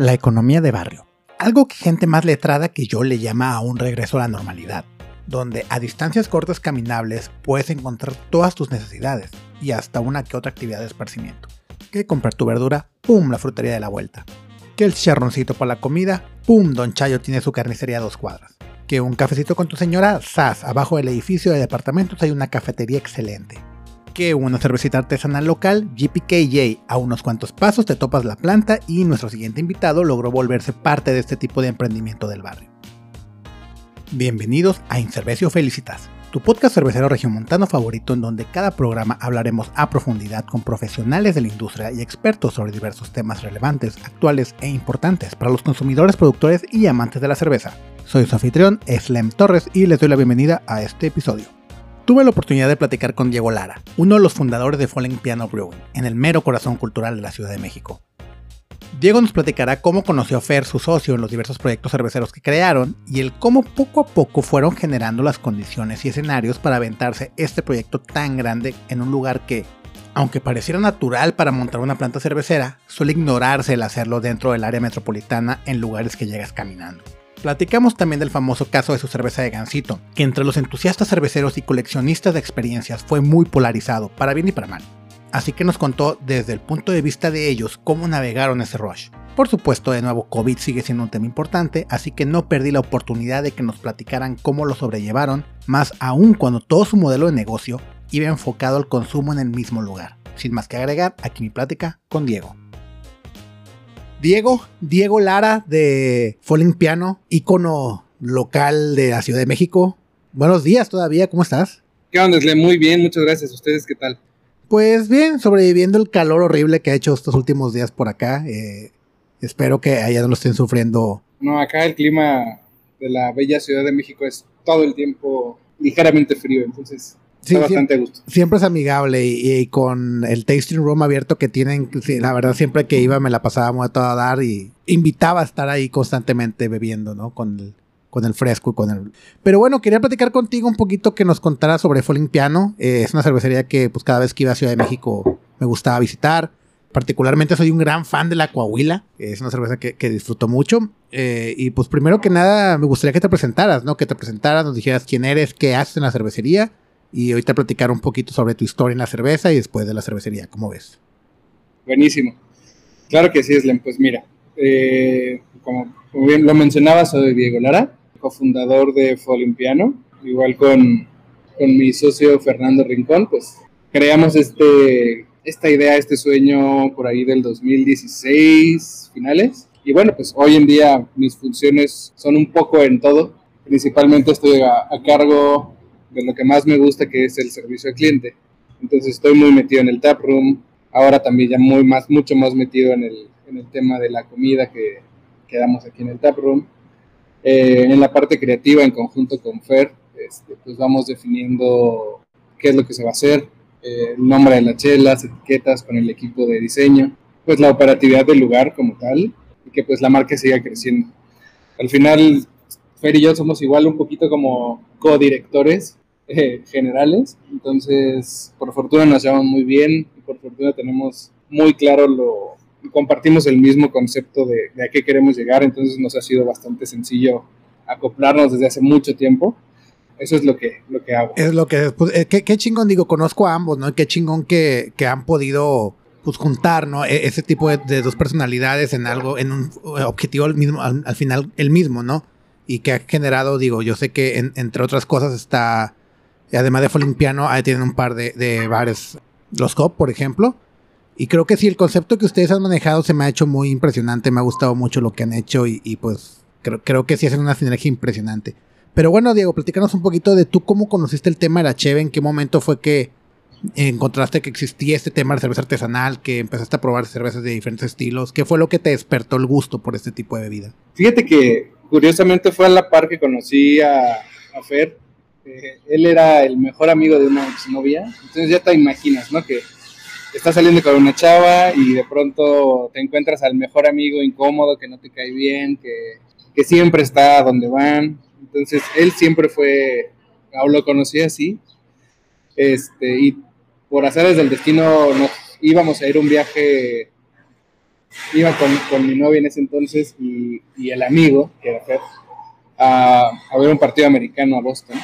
La economía de barrio. Algo que gente más letrada que yo le llama a un regreso a la normalidad, donde a distancias cortas caminables puedes encontrar todas tus necesidades y hasta una que otra actividad de esparcimiento. Que comprar tu verdura, ¡pum! la frutería de la vuelta. Que el chicharroncito para la comida, ¡pum! Don Chayo tiene su carnicería a dos cuadras. Que un cafecito con tu señora, ¡zas! Abajo del edificio de departamentos hay una cafetería excelente que una cervecita artesanal local, GPKJ. A unos cuantos pasos te topas la planta y nuestro siguiente invitado logró volverse parte de este tipo de emprendimiento del barrio. Bienvenidos a Incervecio Felicitas, tu podcast cervecero regiomontano favorito en donde cada programa hablaremos a profundidad con profesionales de la industria y expertos sobre diversos temas relevantes, actuales e importantes para los consumidores, productores y amantes de la cerveza. Soy su anfitrión, Slem Torres, y les doy la bienvenida a este episodio. Tuve la oportunidad de platicar con Diego Lara, uno de los fundadores de Falling Piano Brewing, en el mero corazón cultural de la Ciudad de México. Diego nos platicará cómo conoció a Fer, su socio, en los diversos proyectos cerveceros que crearon y el cómo poco a poco fueron generando las condiciones y escenarios para aventarse este proyecto tan grande en un lugar que, aunque pareciera natural para montar una planta cervecera, suele ignorarse el hacerlo dentro del área metropolitana en lugares que llegas caminando. Platicamos también del famoso caso de su cerveza de Gansito, que entre los entusiastas cerveceros y coleccionistas de experiencias fue muy polarizado, para bien y para mal. Así que nos contó desde el punto de vista de ellos cómo navegaron ese rush. Por supuesto, de nuevo, COVID sigue siendo un tema importante, así que no perdí la oportunidad de que nos platicaran cómo lo sobrellevaron, más aún cuando todo su modelo de negocio iba enfocado al consumo en el mismo lugar. Sin más que agregar, aquí mi plática con Diego. Diego, Diego Lara de Falling Piano, ícono local de la Ciudad de México. Buenos días todavía, ¿cómo estás? ¿Qué onda, Muy bien, muchas gracias. ¿Ustedes qué tal? Pues bien, sobreviviendo el calor horrible que ha hecho estos últimos días por acá. Eh, espero que allá no lo estén sufriendo. No, acá el clima de la bella Ciudad de México es todo el tiempo ligeramente frío, entonces Sí, bastante gusto. Siempre es amigable y, con el tasting room abierto que tienen, la verdad siempre que iba me la pasaba muy a toda dar y invitaba a estar ahí constantemente bebiendo, ¿no? Con el, con el fresco y con el... Pero bueno, quería platicar contigo un poquito que nos contaras sobre Falling Piano. Eh, es una cervecería que pues cada vez que iba a Ciudad de México me gustaba visitar. Particularmente soy un gran fan de la Coahuila. Es una cerveza que, que disfruto mucho. Eh, y pues primero que nada me gustaría que te presentaras, ¿no? Que te presentaras, nos dijeras quién eres, qué haces en la cervecería y ahorita platicar un poquito sobre tu historia en la cerveza y después de la cervecería, ¿cómo ves? Buenísimo. Claro que sí, Slen. Pues mira, eh, como, bien lo mencionaba, soy Diego Lara, cofundador de Folimpiano, igual con, con mi socio Fernando Rincón, pues creamos este, esta idea, este sueño por ahí del 2016 finales. Y bueno, pues hoy en día mis funciones son un poco en todo. Principalmente estoy a cargo de lo que más me gusta, que es el servicio al cliente. Entonces estoy muy metido en el tap room, ahora también ya muy más, mucho más metido en el, en el tema de la comida que, que damos aquí en el tap room. Eh, en la parte creativa, en conjunto con Fer, este, pues vamos definiendo qué es lo que se va a hacer, eh, el nombre de las chelas, etiquetas con el equipo de diseño, pues la operatividad del lugar como tal y que pues la marca siga creciendo. Al final, Fer y yo somos igual un poquito como codirectores generales. Entonces, por fortuna nos llevamos muy bien y por fortuna tenemos muy claro lo, compartimos el mismo concepto de, a qué queremos llegar, entonces nos ha sido bastante sencillo acoplarnos desde hace mucho tiempo. Eso es lo que, lo que hago. Es lo que, pues, eh, qué, chingón, digo, conozco a ambos, ¿no? Qué chingón que, que han podido pues juntar, ¿no? E, ese tipo de, dos personalidades en algo, en un objetivo al mismo, al, final el mismo, ¿no? Y que ha generado, digo, yo sé que entre otras cosas está además de Folimpiano, ahí tienen un par de, bares, los Cop, por ejemplo. Y creo que sí, el concepto que ustedes han manejado se me ha hecho muy impresionante. Me ha gustado mucho lo que han hecho y, pues creo, que sí hacen una sinergia impresionante. Pero bueno, Diego, platícanos un poquito de tú cómo conociste el tema de la cheve, en qué momento fue que encontraste que existía este tema de cerveza artesanal, que empezaste a probar cervezas de diferentes estilos. ¿Qué fue lo que te despertó el gusto por este tipo de bebida? Fíjate que curiosamente fue a la par que conocí a Fer él era el mejor amigo de una exnovia, entonces ya te imaginas, ¿no? Que estás saliendo con una chava y de pronto te encuentras al mejor amigo incómodo, que no te cae bien, que, siempre está donde van. Entonces él siempre fue, o lo conocí así, este, y por hacer desde el destino íbamos a ir un viaje iba con, mi novia en ese entonces y, el amigo, que era Fer, a, ver un partido americano a Boston.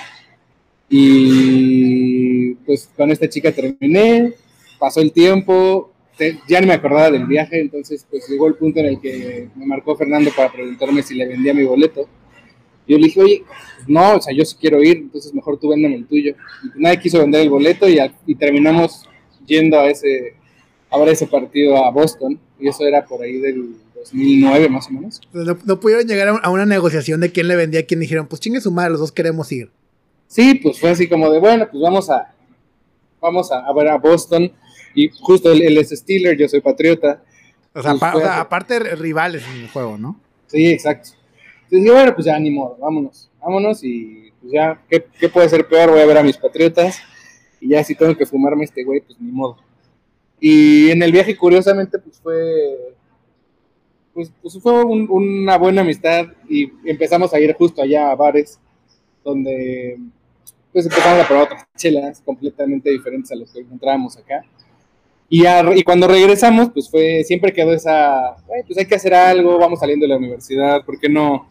Y pues con esta chica terminé, pasó el tiempo, ya ni me acordaba del viaje, entonces pues llegó el punto en el que me marcó Fernando para preguntarme si le vendía mi boleto. Yo le dije, oye, no, o sea, yo sí quiero ir, entonces mejor tú véndeme el tuyo. Y nadie quiso vender el boleto y, y terminamos yendo a ese, a ver ese partido a Boston, y eso era por ahí del 2009 más o menos. No, pudieron llegar a una negociación de quién le vendía a quién, dijeron, pues chingue su madre, los dos queremos ir. Sí, pues fue así como de, bueno, pues vamos a, vamos a, ver a Boston, y justo él, es Steeler, yo soy Patriota. O sea, aparte rivales en el juego, ¿no? Sí, exacto. Entonces dije, bueno, pues ya ni modo, vámonos, vámonos y pues ya, ¿qué, ¿qué, puede ser peor? Voy a ver a mis Patriotas y ya si tengo que fumarme este güey, pues ni modo. Y en el viaje, curiosamente, pues fue, pues, pues fue una buena amistad y empezamos a ir justo allá a bares donde pues empezamos a probar otras chelas completamente diferentes a los que encontrábamos acá. Y, cuando regresamos, pues fue, siempre quedó esa, pues hay que hacer algo, vamos saliendo de la universidad, ¿por qué no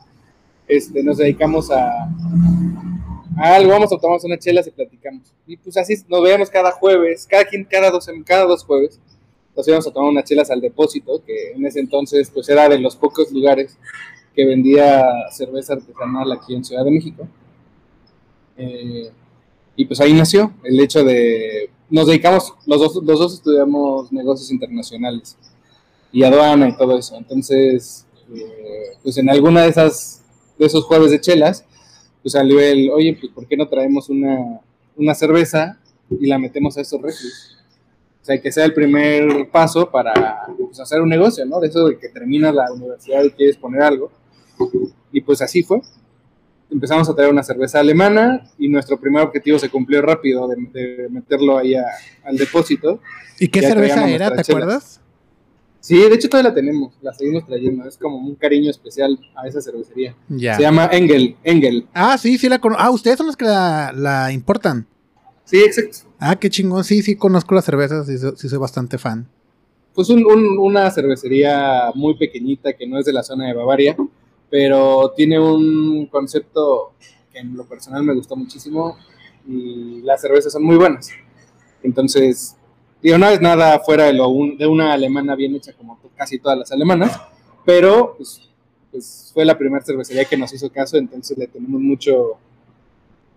este, nos dedicamos a, algo, vamos a tomar unas chelas y platicamos. Y pues así nos veíamos cada jueves, cada, cada, dos, cada dos jueves, nos íbamos a tomar unas chelas al depósito, que en ese entonces pues era de los pocos lugares que vendía cerveza artesanal aquí en Ciudad de México. Eh, y pues ahí nació el hecho de, nos dedicamos, los dos, los dos estudiamos negocios internacionales y aduana y todo eso. Entonces, eh, pues en alguna de esas, de esos jueves de chelas, pues salió el, oye, pues ¿por qué no traemos una, una cerveza y la metemos a estos refres? O sea, que sea el primer paso para pues, hacer un negocio, ¿no? De eso de que terminas la universidad y quieres poner algo. Y pues así fue. Empezamos a traer una cerveza alemana y nuestro primer objetivo se cumplió rápido de, meterlo ahí al depósito. ¿Y qué cerveza era, te acuerdas? Sí, de hecho todavía la tenemos, la seguimos trayendo. Es como un cariño especial a esa cervecería. Se llama Engel, Engel. Ah, sí, sí la conozco. Ah, ustedes son los que la, importan. Sí, exacto. Ah, qué chingón. Sí, sí, conozco las cervezas, sí, sí soy bastante fan. Pues una cervecería muy pequeñita que no es de la zona de Bavaria, pero tiene un concepto que en lo personal me gustó muchísimo y las cervezas son muy buenas. Entonces, Digo, no es nada fuera de, lo de una alemana bien hecha como casi todas las alemanas, pero pues, pues, fue la primera cervecería que nos hizo caso, entonces le tenemos mucho,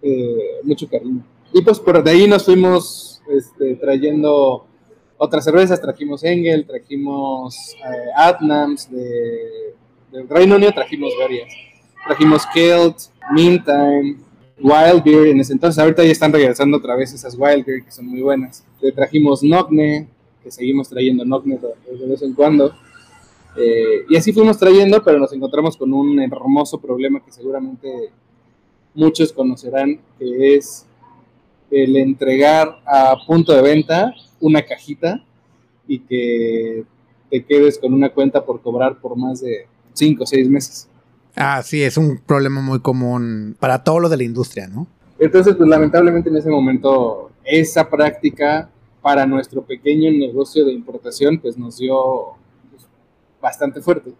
eh, mucho cariño. Y pues por de ahí nos fuimos este, trayendo otras cervezas, trajimos Engel, trajimos eh, Adnams de, del Reino Unido, trajimos varias. Trajimos Kelt, Meantime, Wild Beer en ese entonces. Ahorita ya están regresando otra vez esas Wild Beer que son muy buenas. Le trajimos Nogne, que seguimos trayendo Nogne de vez en cuando. Eh, y así fuimos trayendo, pero nos encontramos con un hermoso problema que seguramente muchos conocerán, que es el entregar a punto de venta una cajita y que te quedes con una cuenta por cobrar por más de 5 o 6 meses. Ah, sí, es un problema muy común para todo lo de la industria, ¿no? Entonces, pues lamentablemente en ese momento esa práctica para nuestro pequeño negocio de importación, pues nos dio pues, bastante fuerte.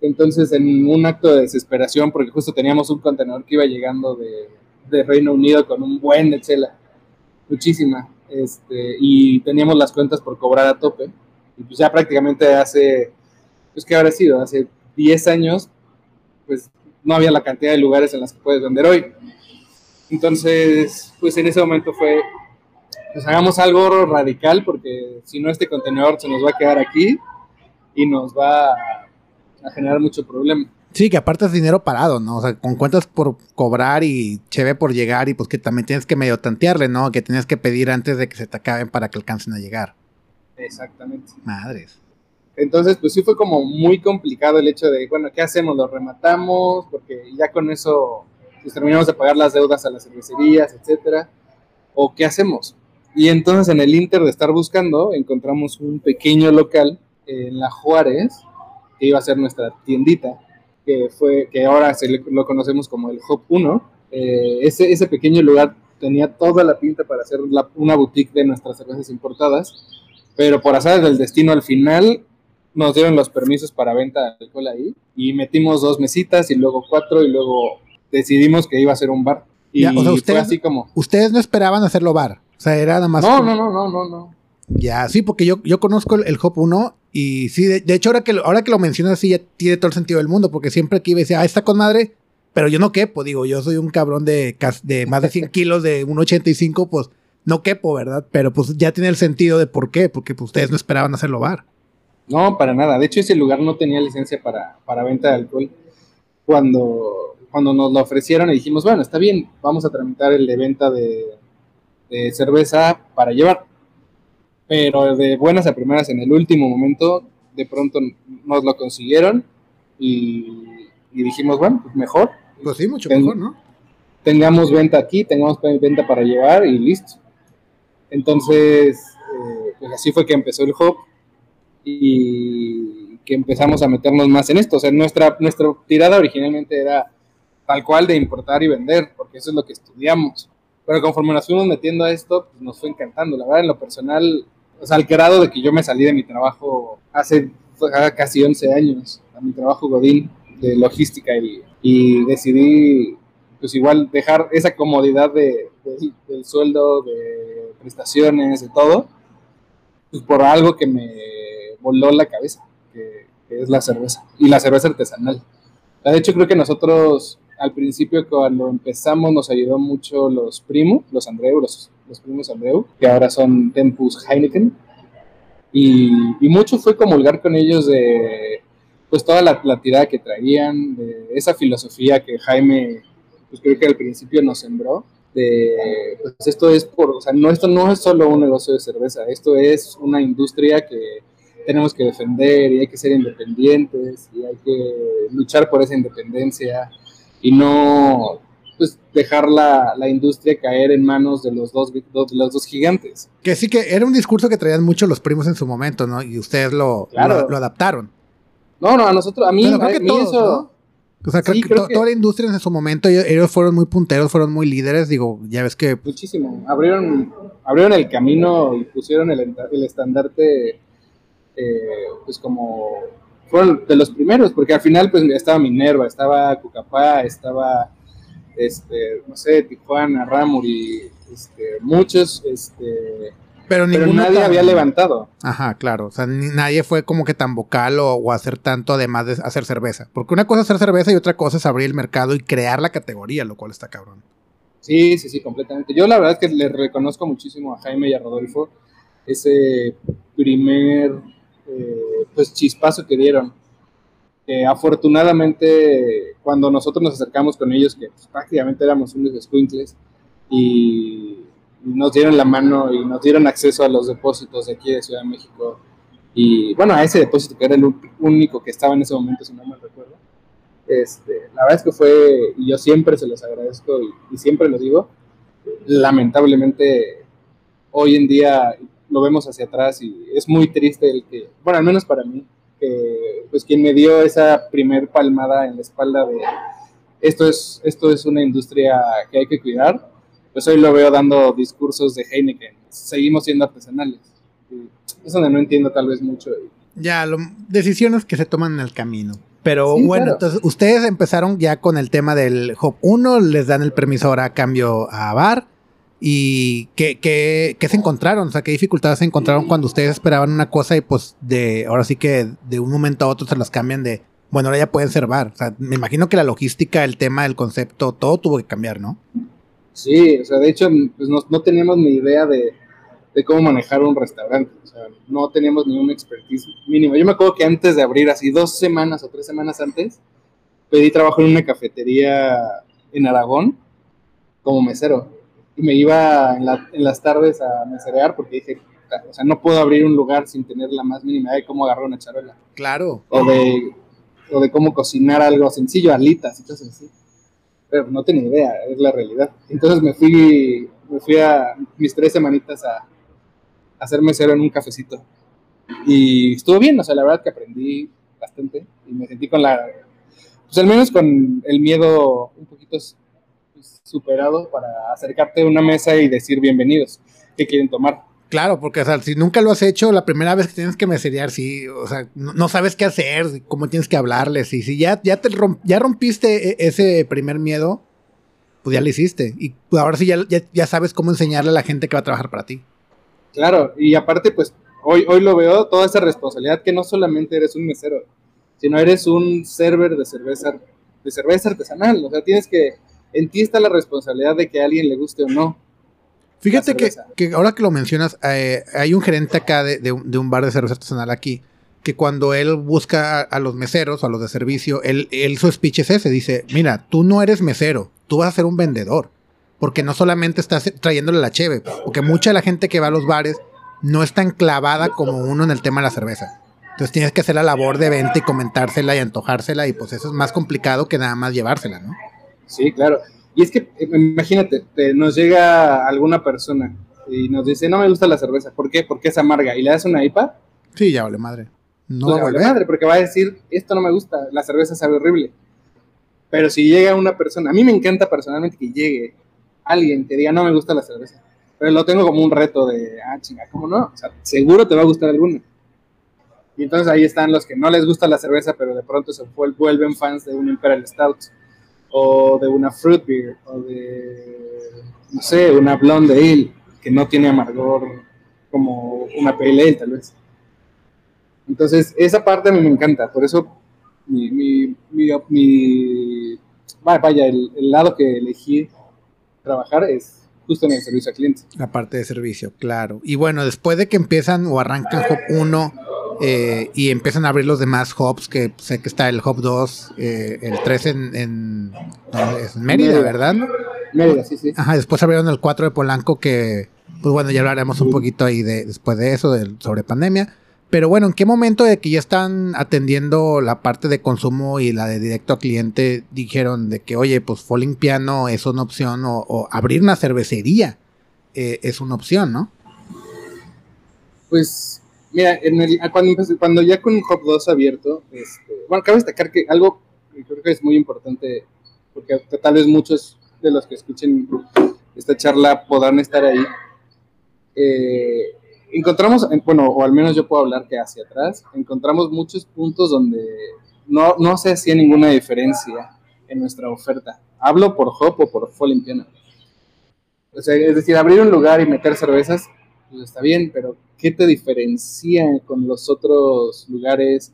Entonces, en un acto de desesperación, porque justo teníamos un contenedor que iba llegando de, de Reino Unido con un buen de chela, muchísima, este, y teníamos las cuentas por cobrar a tope, y pues ya prácticamente hace, pues que habrá sido, hace 10 años, pues no había la cantidad de lugares en las que puedes vender hoy. Entonces, pues en ese momento fue, pues hagamos algo radical porque si no este contenedor se nos va a quedar aquí y nos va a, generar mucho problema. Sí, que aparte es dinero parado, ¿no? O sea, con cuentas por cobrar y cheve por llegar y pues que también tienes que medio tantearle, ¿no? Que tienes que pedir antes de que se te acaben para que alcancen a llegar. Exactamente. Madres. Entonces, pues sí fue como muy complicado el hecho de, bueno, ¿qué hacemos? ¿Lo rematamos? Porque ya con eso pues, terminamos de pagar las deudas a las cervecerías, etcétera. ¿O qué hacemos? Y entonces en el Inter de estar buscando, encontramos un pequeño local en La Juárez, que iba a ser nuestra tiendita, que fue, que ahora se lo conocemos como el Hop 1. Eh, ese, ese pequeño lugar tenía toda la pinta para hacer una boutique de nuestras cervezas importadas, pero por azar del destino al final nos dieron los permisos para venta de alcohol ahí y metimos dos mesitas y luego cuatro y luego decidimos que iba a ser un bar. Y Ya, o sea, ustedes, fue así como... ustedes no esperaban hacerlo bar. O sea, era nada más. No, como- no, no, no, no, no. Ya, sí, porque yo, yo conozco el, el Hop 1 y sí, de, de hecho, ahora que, lo- ahora que lo mencionas, sí, ya tiene todo el sentido del mundo, porque siempre que iba decía, ah, está con madre, pero yo no quepo, digo, yo soy un cabrón de más de 100 kilos, de 1,85, pues no quepo, ¿verdad? Pero pues ya tiene el sentido de por qué, porque pues, ustedes no esperaban hacerlo bar. No, para nada. De hecho, ese lugar no tenía licencia para, para venta de alcohol. Cuando, cuando nos lo ofrecieron y dijimos, bueno, está bien, vamos a tramitar el de venta de, de cerveza para llevar. Pero de buenas a primeras, en el último momento, de pronto nos lo consiguieron y, y dijimos, bueno, pues mejor, Pues sí, mucho Ten- mejor, ¿no? tengamos venta aquí, tengamos venta para llevar y listo. Entonces, eh, pues así fue que empezó el hop y que empezamos a meternos más en esto. O sea, nuestra, nuestra tirada originalmente era tal cual de importar y vender, porque eso es lo que estudiamos. Pero conforme nos fuimos metiendo a esto, pues nos fue encantando. La verdad, en lo personal, o sea, al grado de que yo me salí de mi trabajo hace casi 11 años, a mi trabajo Godín de logística y, y decidí pues igual dejar esa comodidad de, de- del sueldo, de prestaciones, de todo, pues por algo que me voló la cabeza, que, que es la cerveza, y la cerveza artesanal. De hecho, creo que nosotros al principio cuando empezamos nos ayudó mucho los primos, los Andreu, los, los primos Andreu, que ahora son Tempus Heineken, y, y mucho fue comulgar con ellos de pues toda la, la tirada que traían, de esa filosofía que Jaime, pues creo que al principio nos sembró, de pues esto es por, o sea, no, esto no es solo un negocio de cerveza, esto es una industria que tenemos que defender y hay que ser independientes y hay que luchar por esa independencia y no pues dejar la, la industria caer en manos de los dos, de los dos gigantes. Que sí que era un discurso que traían mucho los primos en su momento, ¿no? Y ustedes lo, Claro. lo, lo adaptaron. No, no, a nosotros, a mí, creo a que mí todos, eso... ¿no? O sea, creo Sí, que, creo to- que- toda la industria en su momento, ellos, ellos fueron muy punteros, fueron muy líderes. Digo, ya ves que Muchísimo. Abrieron, abrieron el camino y pusieron el, el estandarte, eh, pues como fueron de los primeros, porque al final pues estaba Minerva, estaba Cucapá, estaba, este, no sé, Tijuana, Ramuri, este, muchos, este, Pero pero nadie tan- había levantado. Ajá, claro. O sea, ni- nadie fue como que tan vocal o, o hacer tanto además de hacer cerveza. Porque una cosa es hacer cerveza y otra cosa es abrir el mercado y crear la categoría, lo cual está cabrón. Sí, sí, sí, completamente. Yo la verdad es que le reconozco muchísimo a Jaime y a Rodolfo ese primer eh, pues chispazo que dieron. Que afortunadamente cuando nosotros nos acercamos con ellos, que pues, prácticamente éramos unos squinkles, y, y nos dieron la mano y nos dieron acceso a los depósitos de aquí de Ciudad de México. Y bueno, a ese depósito que era el único que estaba en ese momento, si no me recuerdo. Este, la verdad es que fue, y yo siempre se los agradezco y, y siempre lo digo, lamentablemente hoy en día lo vemos hacia atrás y es muy triste el que, bueno, al menos para mí, que pues quien me dio esa primer palmada en la espalda de esto es, esto es una industria que hay que cuidar, pues hoy lo veo dando discursos de Heineken, seguimos siendo artesanales. Y es donde no entiendo tal vez mucho. Ya, lo- decisiones que se toman en el camino. Pero Sí, bueno, claro. entonces ustedes empezaron ya con el tema del Hop 1, les dan el permiso ahora a cambio a Bar. ¿Y qué, qué, qué se encontraron? O sea, ¿qué dificultades se encontraron cuando ustedes esperaban una cosa y pues de ahora sí que de un momento a otro se las cambian de, bueno, ahora ya pueden ser bar? O sea, me imagino que la logística, el tema, el concepto, todo tuvo que cambiar, ¿no? Sí, o sea, de hecho, pues no, no teníamos ni idea de, de cómo manejar un restaurante. O sea, no teníamos ni un expertise mínimo. Yo me acuerdo que antes de abrir, así dos semanas o tres semanas antes, pedí trabajo en una cafetería en Aragón como mesero. Y me iba en, la- en las tardes a meserear porque dije, o sea, no puedo abrir un lugar sin tener la más mínima idea de cómo agarrar una charola. Claro. O de, o de cómo cocinar algo sencillo, alitas y cosas así. Pero no tenía idea, es la realidad. Entonces me fui, me fui a mis tres semanitas a, a hacer mesero en un cafecito. Y estuvo bien, o sea, la verdad que aprendí bastante y me sentí con la, pues al menos con el miedo un poquito pues, superado para acercarte a una mesa y decir bienvenidos, ¿qué quieren tomar? Claro, porque o sea, si nunca lo has hecho, la primera vez que tienes que meserear, sí, o sea, no, sabes qué hacer, cómo tienes que hablarles, y si ya, ya, te ya rompiste e, ese primer miedo, pues ya lo hiciste. Y ahora sí ya, ya, sabes cómo enseñarle a la gente que va a trabajar para ti. Claro, y aparte, pues hoy, hoy lo veo, toda esa responsabilidad que no solamente eres un mesero, sino eres un server de cerveza, de cerveza artesanal. O sea, tienes que, en ti está la responsabilidad de que a alguien le guste o no. Fíjate que, que, ahora que lo mencionas, eh, hay un gerente acá de, de, un bar de cerveza artesanal aquí, que cuando él busca a, los meseros, a los de servicio, él, él su speech es ese, dice, mira, tú no eres mesero, tú vas a ser un vendedor. Porque no solamente estás trayéndole la cheve, porque mucha de la gente que va a los bares no está enclavada como uno en el tema de la cerveza. Entonces tienes que hacer la labor de venta y comentársela y antojársela y pues eso es más complicado que nada más llevársela, ¿no? Sí, claro. Y es que, eh, imagínate, nos llega alguna persona y nos dice, no me gusta la cerveza. ¿Por qué? Porque es amarga. ¿Y le das una IPA? Sí, ya vale madre. No pues vale madre, porque va a decir, esto no me gusta, la cerveza sabe horrible. Pero si llega una persona, a mí me encanta personalmente que llegue alguien que diga, no me gusta la cerveza. Pero lo tengo como un reto de, ah, chinga, ¿cómo no? O sea, seguro te va a gustar alguna. Y entonces ahí están los que no les gusta la cerveza, pero de pronto se vuelven fans de un Imperial Stout, o de una Fruit Beer, o de, no sé, una Blonde Ale, que no tiene amargor como una Pale Ale, tal vez. Entonces, esa parte a mí me encanta, por eso mi, mi, mi, vaya, el, el, lado que elegí trabajar es justo en el servicio al cliente. La parte de servicio, claro. Y bueno, después de que empiezan o arrancan Hop 1 eh, y empiezan a abrir los demás Hops, que sé que está el Hop 2, eh, el 3 en, en, Mérida, ¿verdad? Mérida, sí, sí. Ajá, después abrieron el 4 de Polanco, que, pues bueno, ya hablaremos un poquito ahí de, después de eso, sobre pandemia. Pero bueno, ¿en qué momento de que ya están atendiendo la parte de consumo y la de directo a cliente dijeron de que, oye, pues Falling Piano es una opción o, abrir una cervecería eh, es una opción, ¿no? Pues, mira, en el, cuando, cuando ya con Hop 2 abierto, este, bueno, cabe destacar que algo que creo que es muy importante, porque tal vez muchos de los que escuchen esta charla podrán estar ahí. Eh, encontramos, bueno, o al menos yo puedo hablar que hacia atrás, encontramos muchos puntos donde no, no se hacía ninguna diferencia en nuestra oferta. Hablo por Hop o por Falling Piano. O sea, es decir, abrir un lugar y meter cervezas, pues está bien, pero ¿qué te diferencia con los otros lugares?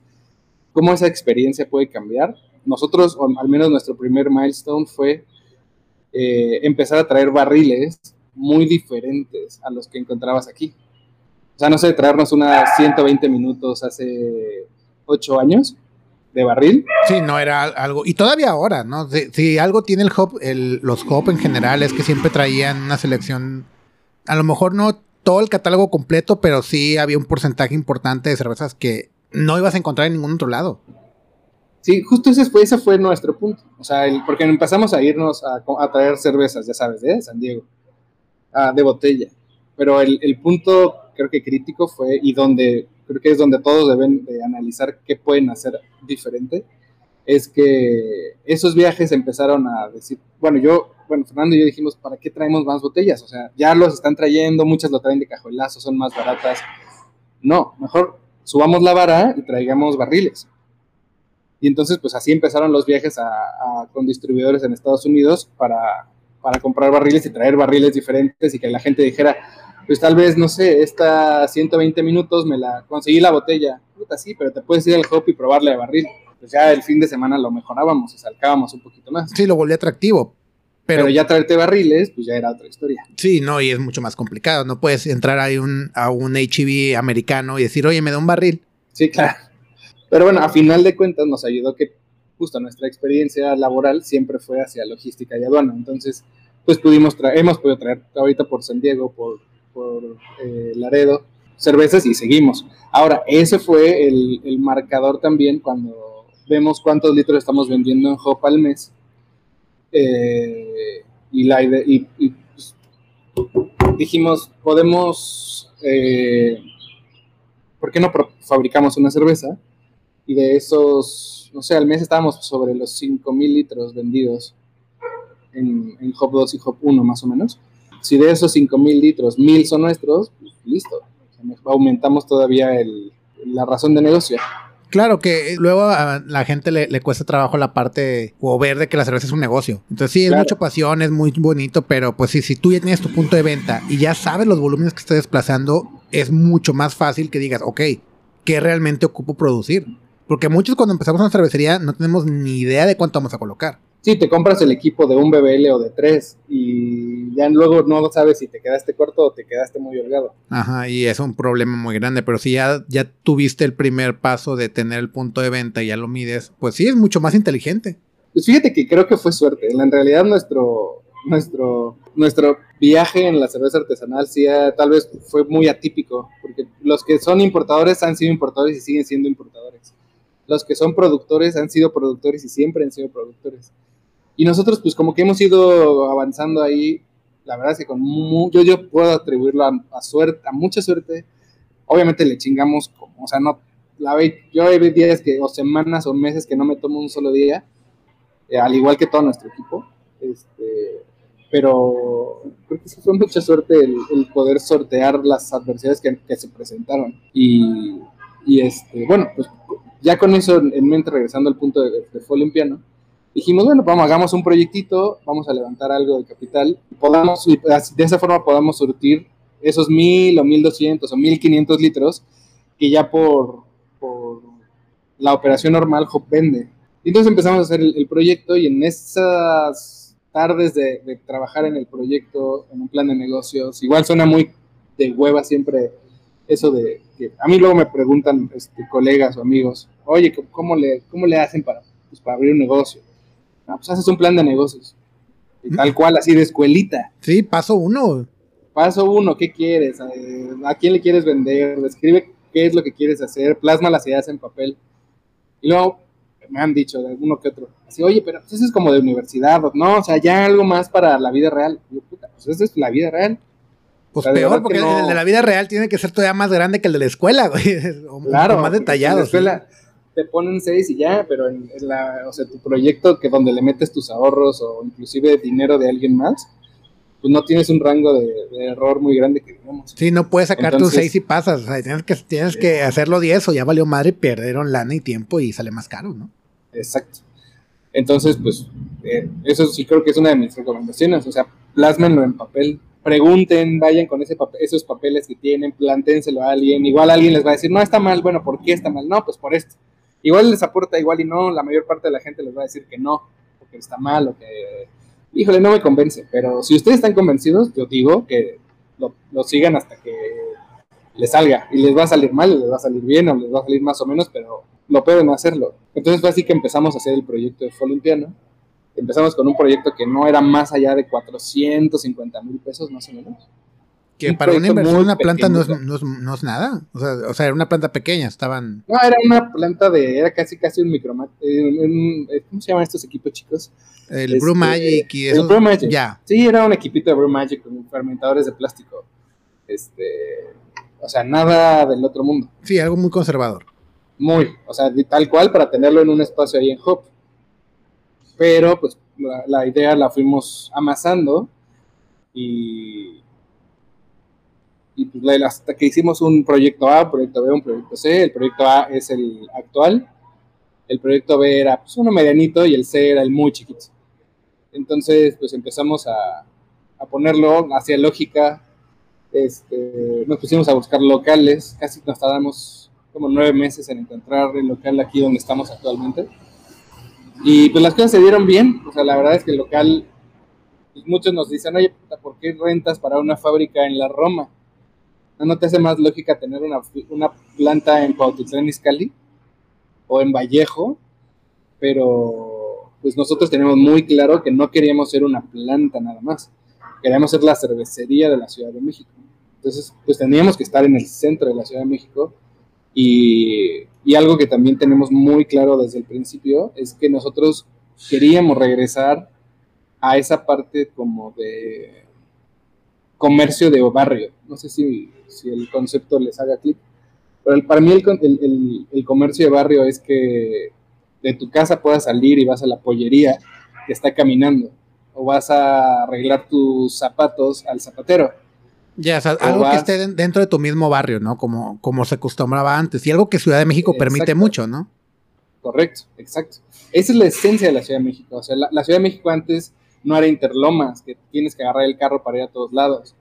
¿Cómo esa experiencia puede cambiar? Nosotros, o al menos nuestro primer milestone fue eh, empezar a traer barriles muy diferentes a los que encontrabas aquí. O sea, no sé, traernos unas 120 minutos hace 8 años de barril. Sí, no era algo. Y todavía ahora, ¿no? Si, algo tiene el hop, el, los hop en general es que siempre traían una selección. A lo mejor no todo el catálogo completo, pero sí había un porcentaje importante de cervezas que no ibas a encontrar en ningún otro lado. Sí, justo ese fue, ese fue nuestro punto. O sea, porque empezamos a irnos a, traer cervezas, ya sabes, de San Diego, de botella. Pero el, el punto creo que crítico fue y donde creo que es donde todos deben de analizar qué pueden hacer diferente, es que esos viajes empezaron a decir, bueno, yo, bueno, Fernando y yo dijimos, ¿para qué traemos más botellas? O sea, ya los están trayendo, muchas lo traen de cajuelazo, son más baratas. No, mejor subamos la vara y traigamos barriles. Y entonces, pues así empezaron los viajes con distribuidores en Estados Unidos para, para comprar barriles y traer barriles diferentes y que la gente dijera, pues tal vez, no sé, esta 120 minutos me la conseguí la botella. Puta, sí, pero te puedes ir al hop y probarle de barril. Pues ya el fin de semana lo mejorábamos y salcábamos un poquito más. Sí, lo volví atractivo. Pero, ya traerte barriles, pues ya era otra historia. Sí, no, y es mucho más complicado. No puedes entrar ahí un, a un HEV americano y decir, oye, me da un barril. Sí, claro. Pero bueno, a final de cuentas nos ayudó que justo nuestra experiencia laboral siempre fue hacia logística y aduana. Entonces, pues pudimos traer, hemos podido traer ahorita por San Diego, por por eh, Laredo, cervezas y seguimos. Ahora, ese fue el, marcador también cuando vemos cuántos litros estamos vendiendo en Hop al mes. Eh, y, la y, pues, dijimos, podemos, eh, ¿por qué no fabricamos una cerveza? Y de esos, no sé, al mes estábamos sobre los 5 mil litros vendidos en, en Hop 2 y Hop 1 más o menos si de esos 5 mil litros, mil son nuestros, pues listo, aumentamos todavía la razón de negocio. Claro que luego a la gente le, cuesta trabajo la parte o ver de que la cerveza es un negocio. Entonces sí, es mucha pasión, es muy bonito, pero pues sí, si tú ya tienes tu punto de venta y ya sabes los volúmenes que estás desplazando, es mucho más fácil que digas, ok, ¿qué realmente ocupo producir? Porque muchos cuando empezamos una cervecería no tenemos ni idea de cuánto vamos a colocar. Sí, te compras el equipo de un BBL o de tres y ya luego no sabes si te quedaste corto o te quedaste muy holgado. Ajá, y es un problema muy grande, pero si ya, ya tuviste el primer paso de tener el punto de venta y ya lo mides, pues sí, es mucho más inteligente. Pues fíjate que creo que fue suerte. En realidad nuestro, nuestro, nuestro viaje en la cerveza artesanal sí tal vez fue muy atípico, porque los que son importadores han sido importadores y siguen siendo importadores. Los que son productores han sido productores y siempre han sido productores. Y nosotros, pues como que hemos ido avanzando ahí, la verdad es que con yo, yo puedo atribuirlo a, suerte, a mucha suerte. Obviamente le chingamos, como, o sea, no, la yo hay días que, o semanas o meses que no me tomo un solo día, eh, al igual que todo nuestro equipo. Este, pero creo que fue mucha suerte el, poder sortear las adversidades que, se presentaron. Y, y, este, bueno, pues ya con eso en mente, regresando al punto de, de fue olimpiano, dijimos, bueno, vamos, hagamos un proyectito, vamos a levantar algo de capital, podamos, de esa forma podamos surtir esos mil o mil doscientos o mil quinientos litros que ya por, por la operación normal Hop vende. entonces empezamos a hacer el, proyecto y en esas tardes de, trabajar en el proyecto, en un plan de negocios, igual suena muy de hueva siempre eso de que a mí luego me preguntan este, colegas o amigos, oye, ¿cómo le, cómo le hacen para, pues, para abrir un negocio? Ah, pues haces un plan de negocios. tal cual, así de escuelita. Sí, paso uno. Paso uno, ¿qué quieres? ¿A quién le quieres vender? Describe qué es lo que quieres hacer, plasma las ideas en papel. Y luego me han dicho de alguno que otro, así, oye, pero pues eso es como de universidad, ¿no? O sea, ya algo más para la vida real. yo, puta, pues eso es la vida real. Pues peor, porque el de la vida real tiene que ser todavía más grande que el de la escuela, güey. claro. Más detallado. La escuela, te ponen seis y ya, pero en, la, o sea, tu proyecto que donde le metes tus ahorros o inclusive dinero de alguien más, pues no tienes un rango de, error muy grande que digamos. Sí, no puedes sacar tus seis y pasas, o sea, tienes que, tienes que hacerlo diez o ya valió madre, perdieron lana y tiempo y sale más caro, ¿no? Exacto. Entonces, pues, eh, eso sí creo que es una de mis recomendaciones, o sea, plásmenlo en papel, pregunten, vayan con ese papel, esos papeles que tienen, planténselo a alguien, igual alguien les va a decir, no, está mal, bueno, ¿por qué está mal? No, pues por esto Igual les aporta, igual y no, la mayor parte de la gente les va a decir que no, porque está mal o que, híjole, no me convence. Pero si ustedes están convencidos, yo digo que lo, sigan hasta que les salga. Y les va a salir mal, les va a salir bien, o les va a salir más o menos, pero lo pueden hacerlo. Entonces fue así que empezamos a hacer el proyecto de Folimpiano. Empezamos con un proyecto que no era más allá de 450 mil pesos, más o menos. Que para una inversión una planta no es, no, es, nada. O sea, o sea, era una planta pequeña, estaban. No, era una planta de. Era casi casi un micro. Eh, eh, ¿Cómo se llaman estos equipos, chicos? El este, Brew Magic y eso. El Brew Magic. Ya. Sí, era un equipito de Brew Magic con fermentadores de plástico. Este. O sea, nada del otro mundo. Sí, algo muy conservador. Muy. O sea, tal cual para tenerlo en un espacio ahí en Hop. Pero, pues, la, la idea la fuimos amasando y y pues hasta que hicimos un proyecto A, un proyecto B, un proyecto C, el proyecto A es el actual, el proyecto B era pues, uno medianito y el C era el muy chiquito. Entonces, pues empezamos a, a ponerlo hacia lógica, este, nos pusimos a buscar locales, casi nos tardamos como nueve meses en encontrar el local aquí donde estamos actualmente. Y pues las cosas se dieron bien, o sea, la verdad es que el local, pues, muchos nos dicen, oye, ¿por qué rentas para una fábrica en la Roma? ¿No te hace más lógica tener una, una planta en Cuautitlán Izcalli o en Vallejo? Pero pues nosotros tenemos muy claro que no queríamos ser una planta nada más. Queríamos ser la cervecería de la Ciudad de México. Entonces, pues teníamos que estar en el centro de la Ciudad de México. Y, y algo que también tenemos muy claro desde el principio es que nosotros queríamos regresar a esa parte como de comercio de barrio. No sé si, el concepto les haga clic. Pero para mí el, el, comercio de barrio es que de tu casa puedas salir y vas a la pollería que está caminando. o vas a arreglar tus zapatos al zapatero. Ya, o sea, algo que esté dentro de tu mismo barrio, ¿no? Como, como se acostumbraba antes. Y algo que Ciudad de México permite mucho, ¿no? Correcto, exacto. Esa es la esencia de la Ciudad de México. O sea, la, Ciudad de México antes no era interlomas, que tienes que agarrar el carro para ir a todos lados.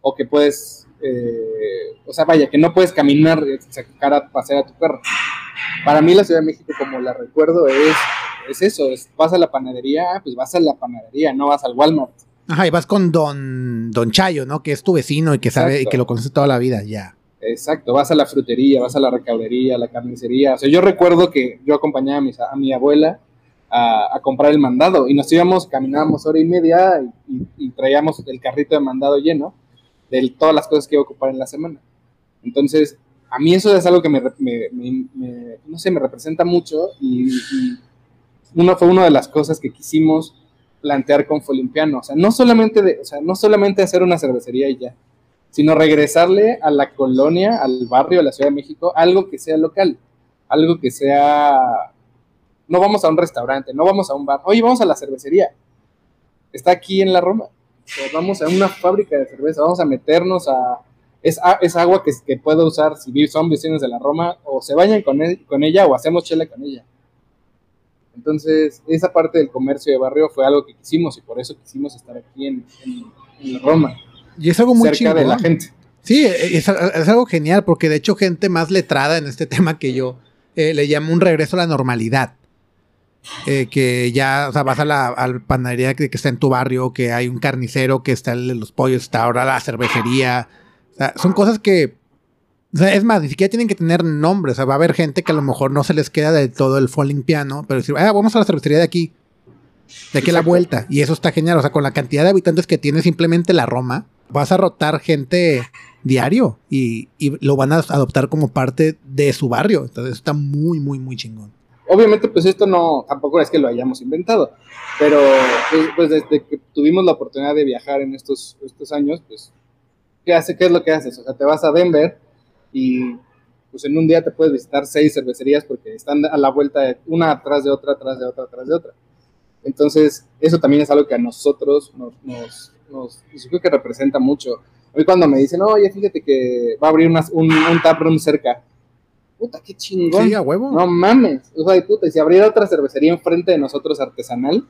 O que puedes, eh, o sea, vaya, que no puedes caminar, sacar a pasear a tu perro. Para mí la Ciudad de México, como la recuerdo, es, es eso, vas a la panadería, ah, pues vas a la panadería, no vas al Walmart. Ajá, y vas con Don, don Chayo, ¿no? Que es tu vecino y que sabe y que lo conoce toda la vida, ya. Exacto, vas a la frutería, vas a la recaudería, a la carnicería. O sea, yo recuerdo que yo acompañaba a mi, abuela a, comprar el mandado y nos íbamos, caminábamos hora y media y, traíamos el carrito de mandado lleno de todas las cosas que iba a ocupar en la semana. Entonces, a mí eso es algo que me, no sé, me representa mucho y, uno fue una de las cosas que quisimos plantear con Folimpiano. O sea, no solamente, de, o sea, no solamente hacer una cervecería y ya, sino regresarle a la colonia, al barrio, a la Ciudad de México, algo que sea local, algo que sea... No vamos a un restaurante, no vamos a un bar, oye, vamos a la cervecería. Está aquí en la Roma. vamos a una fábrica de cerveza, vamos a meternos a... Es, es agua que, que puedo usar si son vecinos de la Roma, o se bañan con, con ella o hacemos chela con ella. Entonces, esa parte del comercio de barrio fue algo que quisimos y por eso quisimos estar aquí en, en, Roma. Y es algo muy cerca de la gente. Sí, es, algo genial porque de hecho gente más letrada en este tema que yo eh, le llamo un regreso a la normalidad. Eh, que ya, o sea, vas a la panadería que, que, está en tu barrio, que hay un carnicero, que está de los pollos, está ahora la cervecería. O sea, son cosas que o sea, es más, ni siquiera tienen que tener nombres. O sea, va a haber gente que a lo mejor no se les queda del todo el falling piano, pero decir, ah, vamos a la cervecería de aquí, de aquí a la vuelta. Y eso está genial. O sea, con la cantidad de habitantes que tiene simplemente la Roma, vas a rotar gente diario y, lo van a adoptar como parte de su barrio. Entonces está muy, muy, muy chingón. Obviamente, pues esto no, tampoco es que lo hayamos inventado, pero pues, pues desde que tuvimos la oportunidad de viajar en estos, estos años, pues, ¿qué, hace, ¿qué es lo que haces? O sea, te vas a Denver y pues en un día te puedes visitar seis cervecerías porque están a la vuelta de una atrás de otra, atrás de otra, atrás de otra. Entonces, eso también es algo que a nosotros nos, nos, nos creo que representa mucho. Hoy cuando me dicen, oye, fíjate que va a abrir un, un taproom cerca. Puta, qué chingón. Sí, a huevo. No mames. O sea, puta, y si abriera otra cervecería enfrente de nosotros artesanal,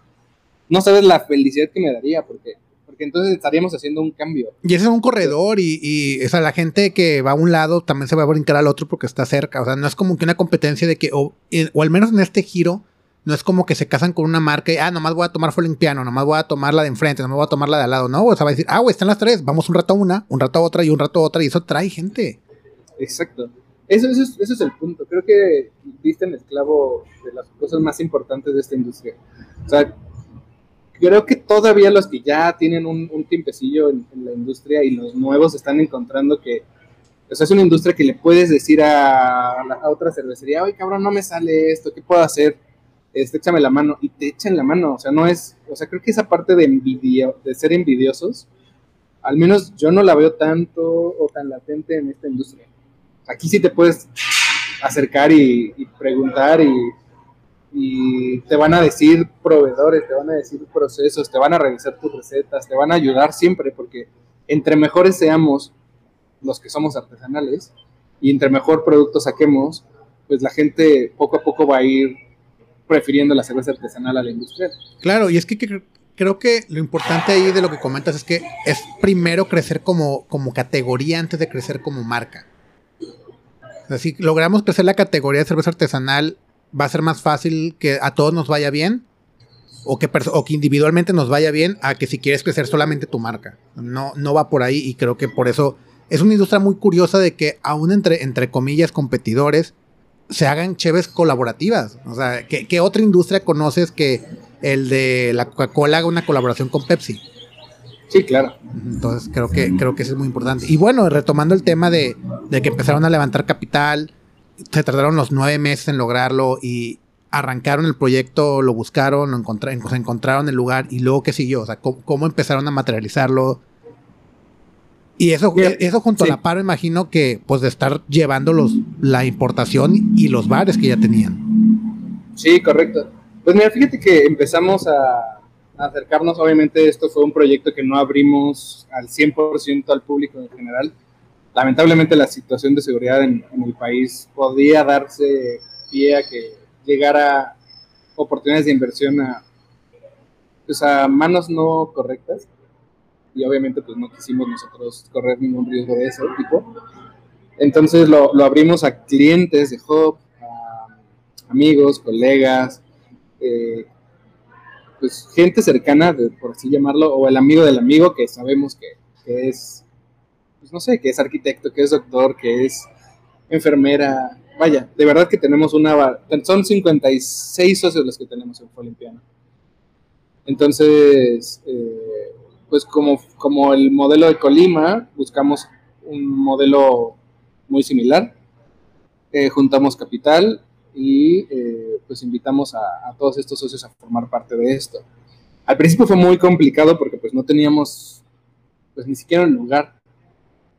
no sabes la felicidad que me daría, porque entonces estaríamos haciendo un cambio. Y ese es un corredor y, y o sea, la gente que va a un lado también se va a brincar al otro porque está cerca. O sea, no es como que una competencia de que, o, o al menos en este giro, no es como que se casan con una marca y, ah, nomás voy a tomar Falling Piano, nomás voy a tomar la de enfrente, nomás voy a tomar la de al lado. No, o sea, va a decir, ah, güey, están las tres, vamos un rato a una, un rato a otra y un rato a otra, y eso trae gente. Exacto. Eso, eso, es, eso es el punto. Creo que diste en el clavo de las cosas más importantes de esta industria. O sea, creo que todavía los que ya tienen un, un tiempecillo en, la industria y los nuevos están encontrando que o sea, es una industria que le puedes decir a, a otra cervecería, oye cabrón, no me sale esto, ¿qué puedo hacer? Este, échame la mano y te echan la mano, o sea, no es, o sea, creo que esa parte de envidia, de ser envidiosos, al menos yo no la veo tanto o tan latente en esta industria. Aquí sí te puedes acercar y, preguntar y y te van a decir proveedores, te van a decir procesos, te van a revisar tus recetas, te van a ayudar siempre, porque entre mejores seamos los que somos artesanales y entre mejor producto saquemos, pues la gente poco a poco va a ir prefiriendo la cerveza artesanal a la industrial. Claro, y es que, creo que lo importante ahí de lo que comentas es que es primero crecer como, como categoría antes de crecer como marca. Si logramos crecer la categoría de cerveza artesanal va a ser más fácil que a todos nos vaya bien o que, o que individualmente nos vaya bien a que si quieres crecer solamente tu marca. No, no va por ahí y creo que por eso es una industria muy curiosa de que aún entre, entre comillas competidores se hagan cheves colaborativas. O sea, ¿qué, otra industria conoces que el de la Coca-Cola haga una colaboración con Pepsi? Sí, claro. Entonces creo que, creo que eso es muy importante. Y bueno, retomando el tema de, de que empezaron a levantar capital, se tardaron los nueve meses en lograrlo y arrancaron el proyecto, lo buscaron, lo encontraron, encontraron el lugar y luego qué siguió, o sea, cómo, empezaron a materializarlo. Y eso, eso junto a la par, imagino que pues de estar llevando los, la importación y los bares que ya tenían. Sí, correcto. Pues mira, fíjate que empezamos a, acercarnos. Obviamente esto fue un proyecto que no abrimos al 100% al público en general. Lamentablemente la situación de seguridad en, el país podía darse pie a que llegara oportunidades de inversión a, pues a manos no correctas y obviamente pues no quisimos nosotros correr ningún riesgo de ese tipo. Entonces lo, lo abrimos a clientes de Hub, a amigos, colegas, eh, pues gente cercana, por así llamarlo, o el amigo del amigo que sabemos que, es, pues no sé, que es arquitecto, que es doctor, que es enfermera. Vaya, de verdad que tenemos una... Son 56 socios los que tenemos en Folimpiano. Entonces, eh, pues como, como el modelo de Colima, buscamos un modelo muy similar. Eh, juntamos capital y eh, pues invitamos a, todos estos socios a formar parte de esto. Al principio fue muy complicado porque pues no teníamos pues ni siquiera un lugar.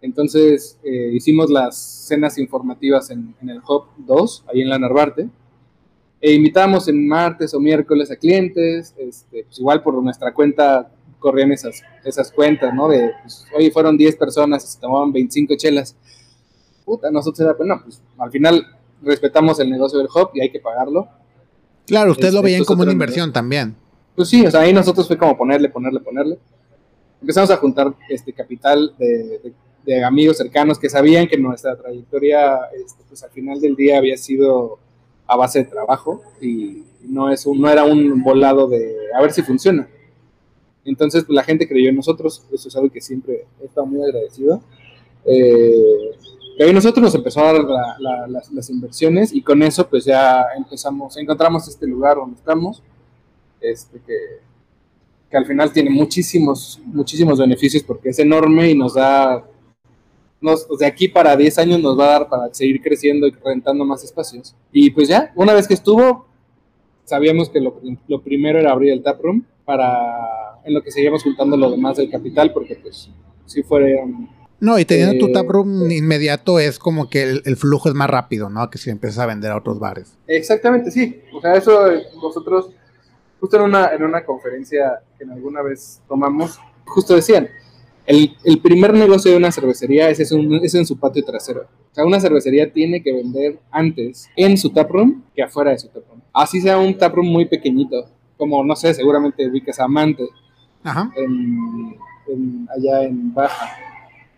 Entonces eh, hicimos las cenas informativas en, el Hub 2, ahí en la Narvarte, e invitábamos en martes o miércoles a clientes, este, pues igual por nuestra cuenta corrían esas, esas cuentas, ¿no? De, pues, fueron 10 personas, se tomaban 25 chelas. Puta, nosotros era, bueno, pues al final respetamos el negocio del hub y hay que pagarlo. Claro, ustedes lo este, veían como una inversión también. Pues sí, o sea, ahí nosotros fue como ponerle, ponerle, ponerle. Empezamos a juntar este capital de, amigos cercanos que sabían que nuestra trayectoria, este, pues al final del día había sido a base de trabajo y no, es un, no era un volado de a ver si funciona. Entonces, pues, la gente creyó en nosotros, eso es algo que siempre he estado muy agradecido. Eh, y ahí nosotros nos empezó a dar las, inversiones y con eso pues ya empezamos, encontramos este lugar donde estamos, este, que, que al final tiene muchísimos, muchísimos beneficios porque es enorme y nos da, nos, de aquí para 10 años nos va a dar para seguir creciendo y rentando más espacios. Y pues ya, una vez que estuvo, sabíamos que lo, lo primero era abrir el taproom para, en lo que seguíamos juntando lo demás del capital porque pues si fueron no, y teniendo tu taproom eh, inmediato es como que el, flujo es más rápido, ¿no? Que si empiezas a vender a otros bares. Exactamente, sí. O sea, eso nosotros, justo en una, en una conferencia que alguna vez tomamos, justo decían, el, primer negocio de una cervecería es, es, es, en su patio trasero. O sea, una cervecería tiene que vender antes en su taproom que afuera de su taproom. Así sea un taproom muy pequeñito, como, no sé, seguramente ubicas Amante, Ajá. allá en Baja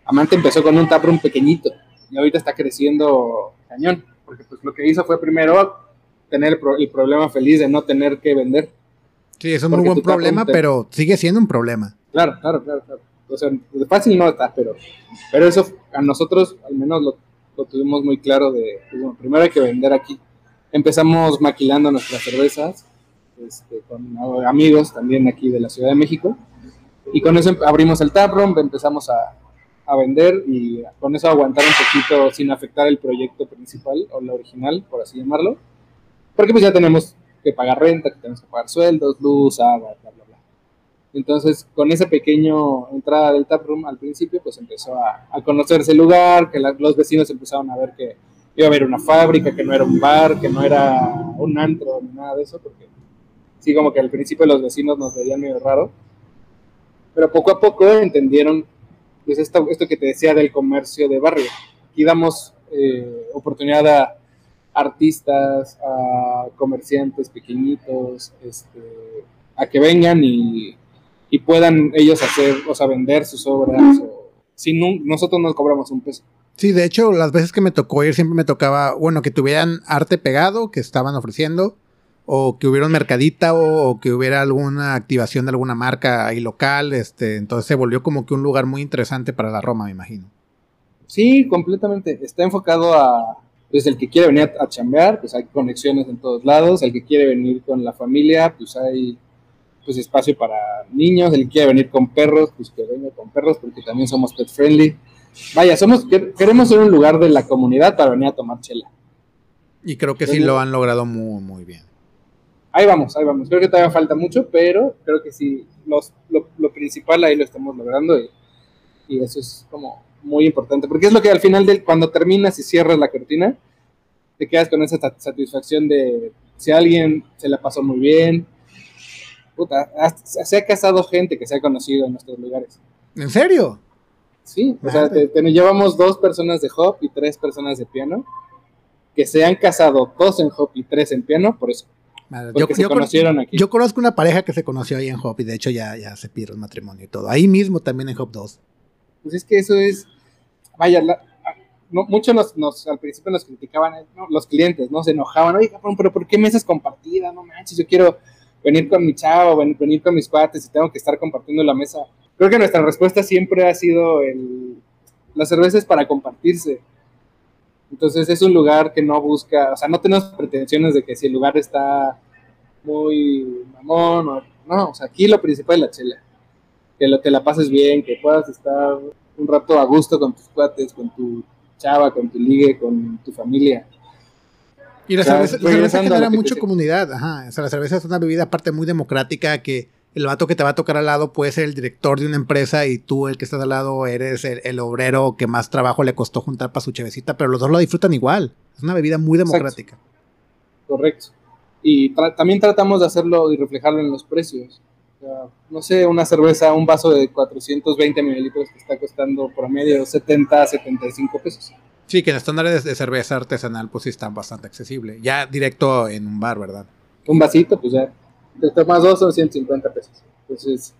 Amante empezó con un taproom pequeñito y ahorita está creciendo cañón, porque pues lo que hizo fue primero tener el, problema feliz de no tener que vender. Sí, es un muy buen problema, pero sigue siendo un problema. Claro, claro, claro, claro. O sea, fácil no está, pero, pero eso a nosotros al menos lo, lo tuvimos muy claro de, pues, bueno, primero hay que vender aquí. Empezamos maquilando nuestras cervezas este, con amigos también aquí de la Ciudad de México y con eso abrimos el taproom, empezamos a, a vender y con eso aguantar un poquito sin afectar el proyecto principal o la original, por así llamarlo. Porque pues ya tenemos que pagar renta, que tenemos que pagar sueldos, luz, agua, bla, bla, bla. Entonces, con esa pequeña entrada del taproom al principio, pues empezó a, a conocerse el lugar, que los vecinos empezaron a ver que iba a haber una fábrica, que no era un bar, que no era un antro, ni nada de eso, porque sí, como que al principio los vecinos nos veían medio raro. Pero poco a poco entendieron pues esto, esto que te decía del comercio de barrio. Aquí damos eh, oportunidad a artistas, a comerciantes pequeñitos, este, a que vengan y, puedan ellos hacer, o sea, vender sus obras. O, si nosotros no cobramos un peso. Sí, de hecho, las veces que me tocó ir siempre me tocaba, bueno, que tuvieran arte pegado que estaban ofreciendo, o que hubiera un mercadita o, que hubiera alguna activación de alguna marca ahí local, este, entonces se volvió como que un lugar muy interesante para la Roma, me imagino. Sí, completamente. Está enfocado a, pues el que quiere venir a, chambear, pues hay conexiones en todos lados, el que quiere venir con la familia, pues hay pues espacio para niños, el que quiere venir con perros, pues que venga con perros, porque también somos pet friendly. Vaya, somos, queremos ser un lugar de la comunidad para venir a tomar chela. Y creo que sí lo han logrado muy, muy bien ahí vamos, ahí vamos. Creo que todavía falta mucho, pero creo que sí, los, lo, principal ahí lo estamos logrando y, eso es como muy importante, porque es lo que al final, del, cuando terminas y cierras la cortina, te quedas con esa satisfacción de si alguien se la pasó muy bien, puta, se ha casado gente que se ha conocido en nuestros lugares. ¿En serio? Sí, o sea, te, llevamos dos personas de hop y tres personas de piano que se han casado dos en hop y tres en piano, por eso. Yo, se conocieron aquí. Yo conozco una pareja que se conoció ahí en Hop y de hecho ya, ya se pidió el matrimonio y todo. Ahí mismo también en Hop 2. Pues es que eso es, vaya, muchos nos, al principio nos criticaban, los clientes, ¿no? Se enojaban, oye, pero ¿por qué mesas compartidas? No manches, yo quiero venir con mi chavo, venir, con mis cuates y tengo que estar compartiendo la mesa. Creo que nuestra respuesta siempre ha sido el, la cerveza es para compartirse. Entonces es un lugar que no busca, o sea, no tenemos pretensiones de que si el lugar está muy mamón o no, o sea, aquí lo principal es la chela. Que lo que la pases bien, que puedas estar un rato a gusto con tus cuates, con tu chava, con tu ligue, con tu familia. Y la, cerveza, genera mucha comunidad, ajá. O sea, la cerveza es una bebida aparte muy democrática que el vato que te va a tocar al lado puede ser el director de una empresa y tú, el que estás al lado, eres el, obrero que más trabajo le costó juntar para su chevecita, pero los dos lo disfrutan igual. Es una bebida muy democrática. Correcto. Y también tratamos de hacerlo y reflejarlo en los precios. no sé, una cerveza, un vaso de 420 mililitros que está costando promedio 70, 75 pesos. Sí, que en estándares de cerveza artesanal pues sí están bastante accesibles. Ya directo en un bar, ¿verdad? Un vasito, pues ya. Te tomas dos son 150 pesos. Entonces,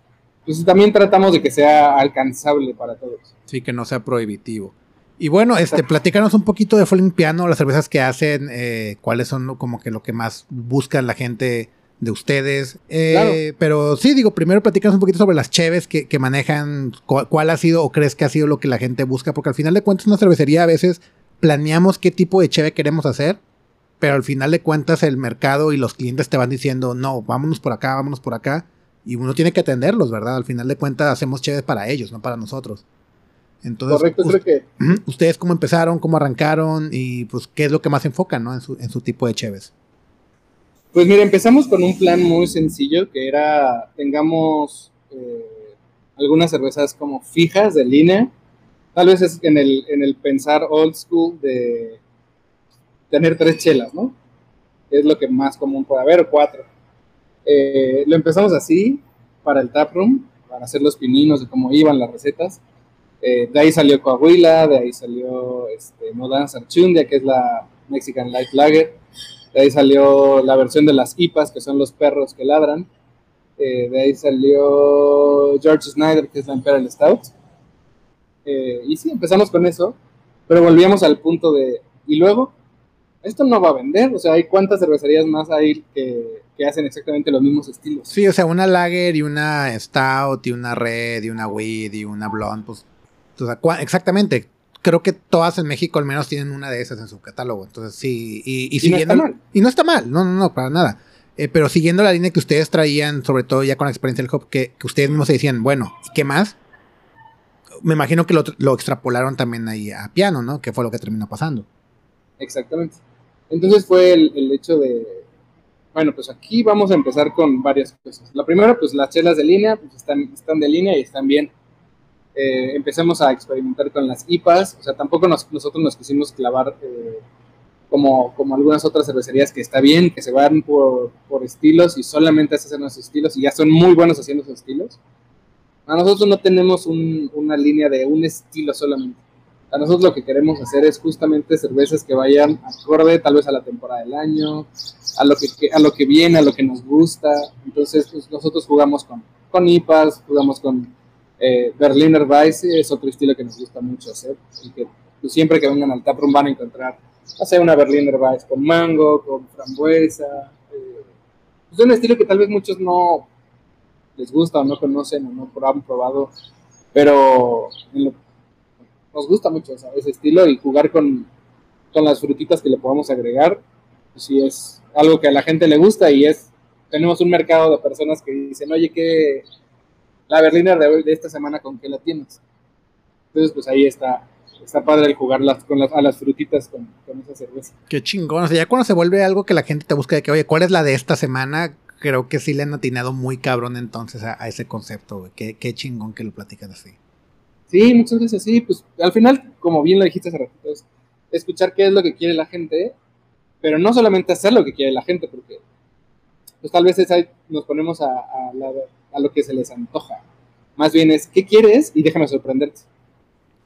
pues también tratamos de que sea alcanzable para todos. Sí, que no sea prohibitivo. Y bueno, este, platícanos un poquito de Falling Piano, las cervezas que hacen, eh, cuáles son como que lo que más buscan la gente de ustedes. Eh, pero sí, digo, primero platícanos un poquito sobre las cheves que, manejan, cuál ha sido o crees que ha sido lo que la gente busca, porque al final de cuentas una cervecería a veces planeamos qué tipo de cheve queremos hacer, pero al final de cuentas el mercado y los clientes te van diciendo, no, vámonos por acá, vámonos por acá, y uno tiene que atenderlos, ¿verdad? Al final de cuentas hacemos cheves para ellos, no para nosotros. Entonces, Correcto, creo que... ¿Ustedes cómo empezaron, cómo arrancaron y pues qué es lo que más enfocan ¿no? en, su, en su tipo de cheves? Pues mira, empezamos con un plan muy sencillo que era, tengamos eh, algunas cervezas como fijas de línea, tal vez es en el, en el pensar old school de tener tres chelas, ¿no? Es lo que más común puede haber, o cuatro. Eh, lo empezamos así para el taproom, para hacer los pininos de cómo iban las recetas. Eh, de ahí salió Coahuila, de ahí salió este, Modern Sarchundia, que es la Mexican Light Lager de ahí salió la versión de las IPAs, que son los perros que ladran. Eh, de ahí salió George Snyder, que es la Imperial Stout. Eh, y sí, empezamos con eso, pero volvíamos al punto de, ¿y luego? Esto no va a vender, o sea, hay cuántas cervecerías más hay que, que hacen exactamente los mismos estilos. Sí, o sea, una lager y una stout y una red y una weed y una blonde, pues, o sea, exactamente, creo que todas en México al menos tienen una de esas en su catálogo. Entonces, sí, y, siguiendo. No está mal. Y no está mal, no, no, no, para nada. Eh, pero siguiendo la línea que ustedes traían, sobre todo ya con la experiencia del hop, que, ustedes mismos se decían, bueno, ¿y qué más? Me imagino que lo, extrapolaron también ahí a piano, ¿no? Que fue lo que terminó pasando. Exactamente. Entonces fue el, hecho de, bueno, pues aquí vamos a empezar con varias cosas. La primera, pues las chelas de línea, pues están, están de línea y están bien eh, empezamos a experimentar con las IPAs, o sea, tampoco nosotros nos quisimos clavar eh, como, como algunas otras cervecerías que está bien, que se van por, por estilos y solamente hacen esos estilos y ya son muy buenos haciendo esos estilos. A nosotros no tenemos una línea de un estilo solamente. A nosotros lo que queremos hacer es justamente cervezas que vayan acorde tal vez a la temporada del año, a lo que, a lo que viene, a lo que nos gusta. Entonces pues, nosotros jugamos con, con IPAs, jugamos con eh, Berliner Weiss es otro estilo que nos gusta mucho hacer y que pues, siempre que vengan al taproom van a encontrar, hacer una Berliner Weiss con mango, con frambuesa. Eh, es un estilo que tal vez muchos no les gusta o no conocen o no han probado, pero nos gusta mucho ese estilo y jugar con, con las frutitas que le podamos agregar, pues sí es algo que a la gente le gusta y es, tenemos un mercado de personas que dicen, oye, ¿qué, la Berliner de hoy, de esta semana, ¿con qué la tienes? Entonces, pues ahí está, está padre el jugar con las, a las frutitas con, esa cerveza. Qué chingón, o sea, ya cuando se vuelve algo que la gente te busca de que, oye, ¿cuál es la de esta semana? Creo que sí le han atinado muy cabrón entonces a, ese concepto, güey. Qué, qué chingón que lo platican así. Sí, muchas veces sí, pues al final, como bien lo dijiste hace ratito, es escuchar qué es lo que quiere la gente, pero no solamente hacer lo que quiere la gente, porque pues tal vez ahí nos ponemos a, a lo que se les antoja. Más bien es, ¿qué quieres? Y déjame sorprenderte.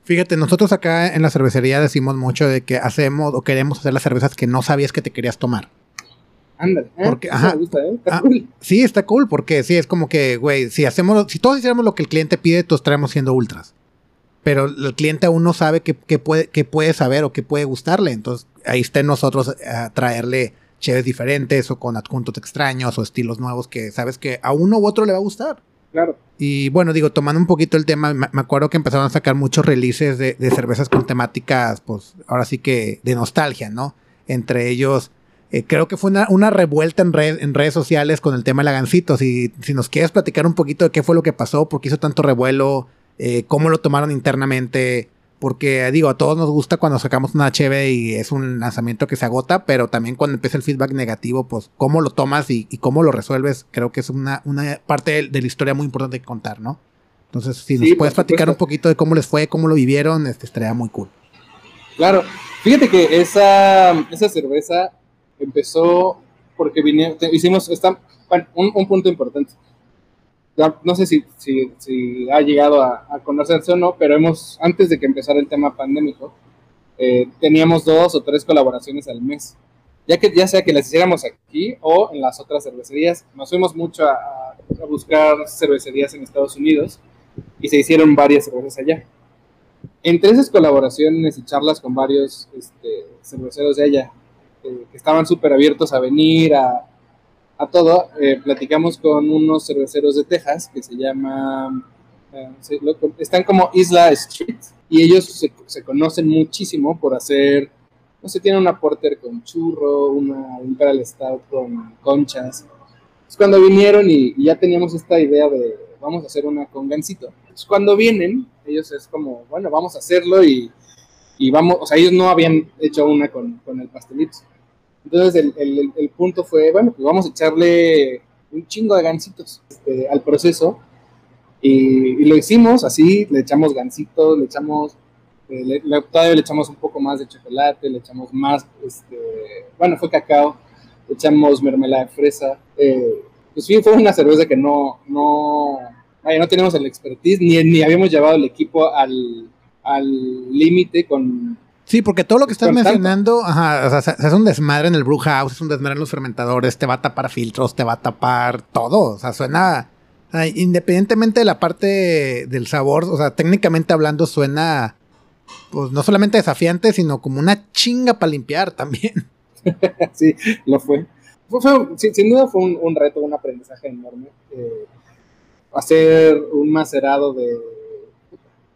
Fíjate, nosotros acá en la cervecería decimos mucho de que hacemos o queremos hacer las cervezas que no sabías que te querías tomar. Ándale. ¿eh? Porque, ajá, ¿eh? Está ah, cool. Sí, está cool, porque sí, es como que, güey, si hacemos, si todos hiciéramos lo que el cliente pide, todos estaremos siendo ultras. Pero el cliente aún no sabe qué, puede, qué puede saber o qué puede gustarle. Entonces, ahí está en nosotros a eh, traerle cheves diferentes o con adjuntos extraños o estilos nuevos que sabes que a uno u otro le va a gustar. Claro. Y bueno, digo, tomando un poquito el tema, me, acuerdo que empezaron a sacar muchos releases de, cervezas con temáticas, pues ahora sí que de nostalgia, ¿no? Entre ellos, eh, creo que fue una, revuelta en, en redes sociales con el tema de la Gancito. Si, si nos quieres platicar un poquito de qué fue lo que pasó, por qué hizo tanto revuelo, eh, cómo lo tomaron internamente, porque digo, a todos nos gusta cuando sacamos una HB y es un lanzamiento que se agota, pero también cuando empieza el feedback negativo, pues cómo lo tomas y, cómo lo resuelves, creo que es una, una parte de, la historia muy importante que contar, ¿no? Entonces, si nos puedes platicar un poquito de cómo les fue, cómo lo vivieron, este, estaría muy cool. Claro, fíjate que esa, esa cerveza empezó porque hicimos, está, un punto importante no sé si, si, ha llegado a, conocerse o no, pero hemos, antes de que empezara el tema pandémico, eh, teníamos dos o tres colaboraciones al mes. Ya que ya sea que las hiciéramos aquí o en las otras cervecerías, nos fuimos mucho a, buscar cervecerías en Estados Unidos y se hicieron varias cervezas allá. Entre esas colaboraciones y charlas con varios este, cerveceros de allá, eh, que estaban súper abiertos a venir, a, a todo, eh, platicamos con unos cerveceros de Texas que se llama, eh, están como Isla Street y ellos se, conocen muchísimo por hacer, no sé, tienen una porter con churro, una Imperial Stout con conchas. Es cuando vinieron y, ya teníamos esta idea de vamos a hacer una con gansito. cuando vienen, ellos es como, bueno, vamos a hacerlo y, y vamos, o sea, ellos no habían hecho una con, con el pastelito entonces el, punto fue, bueno, pues vamos a echarle un chingo de gancitos este, al proceso. Y, lo hicimos así, le echamos gancitos, le echamos, eh, le, todavía le echamos un poco más de chocolate, le echamos más, este, bueno, fue cacao, le echamos mermelada de fresa. Eh, pues sí, fue una cerveza que no, no, vaya, no tenemos el expertise, ni, ni habíamos llevado el equipo al límite con Sí, porque todo lo que estás mencionando, ajá, o sea, es un desmadre en el brew house, es un desmadre en los fermentadores, te va a tapar filtros, te va a tapar todo. O sea, suena, independientemente de la parte del sabor, o sea, técnicamente hablando suena, pues no solamente desafiante, sino como una chinga para limpiar también. sí, lo fue. sin, duda fue un, reto, un aprendizaje enorme. Eh, hacer un macerado de,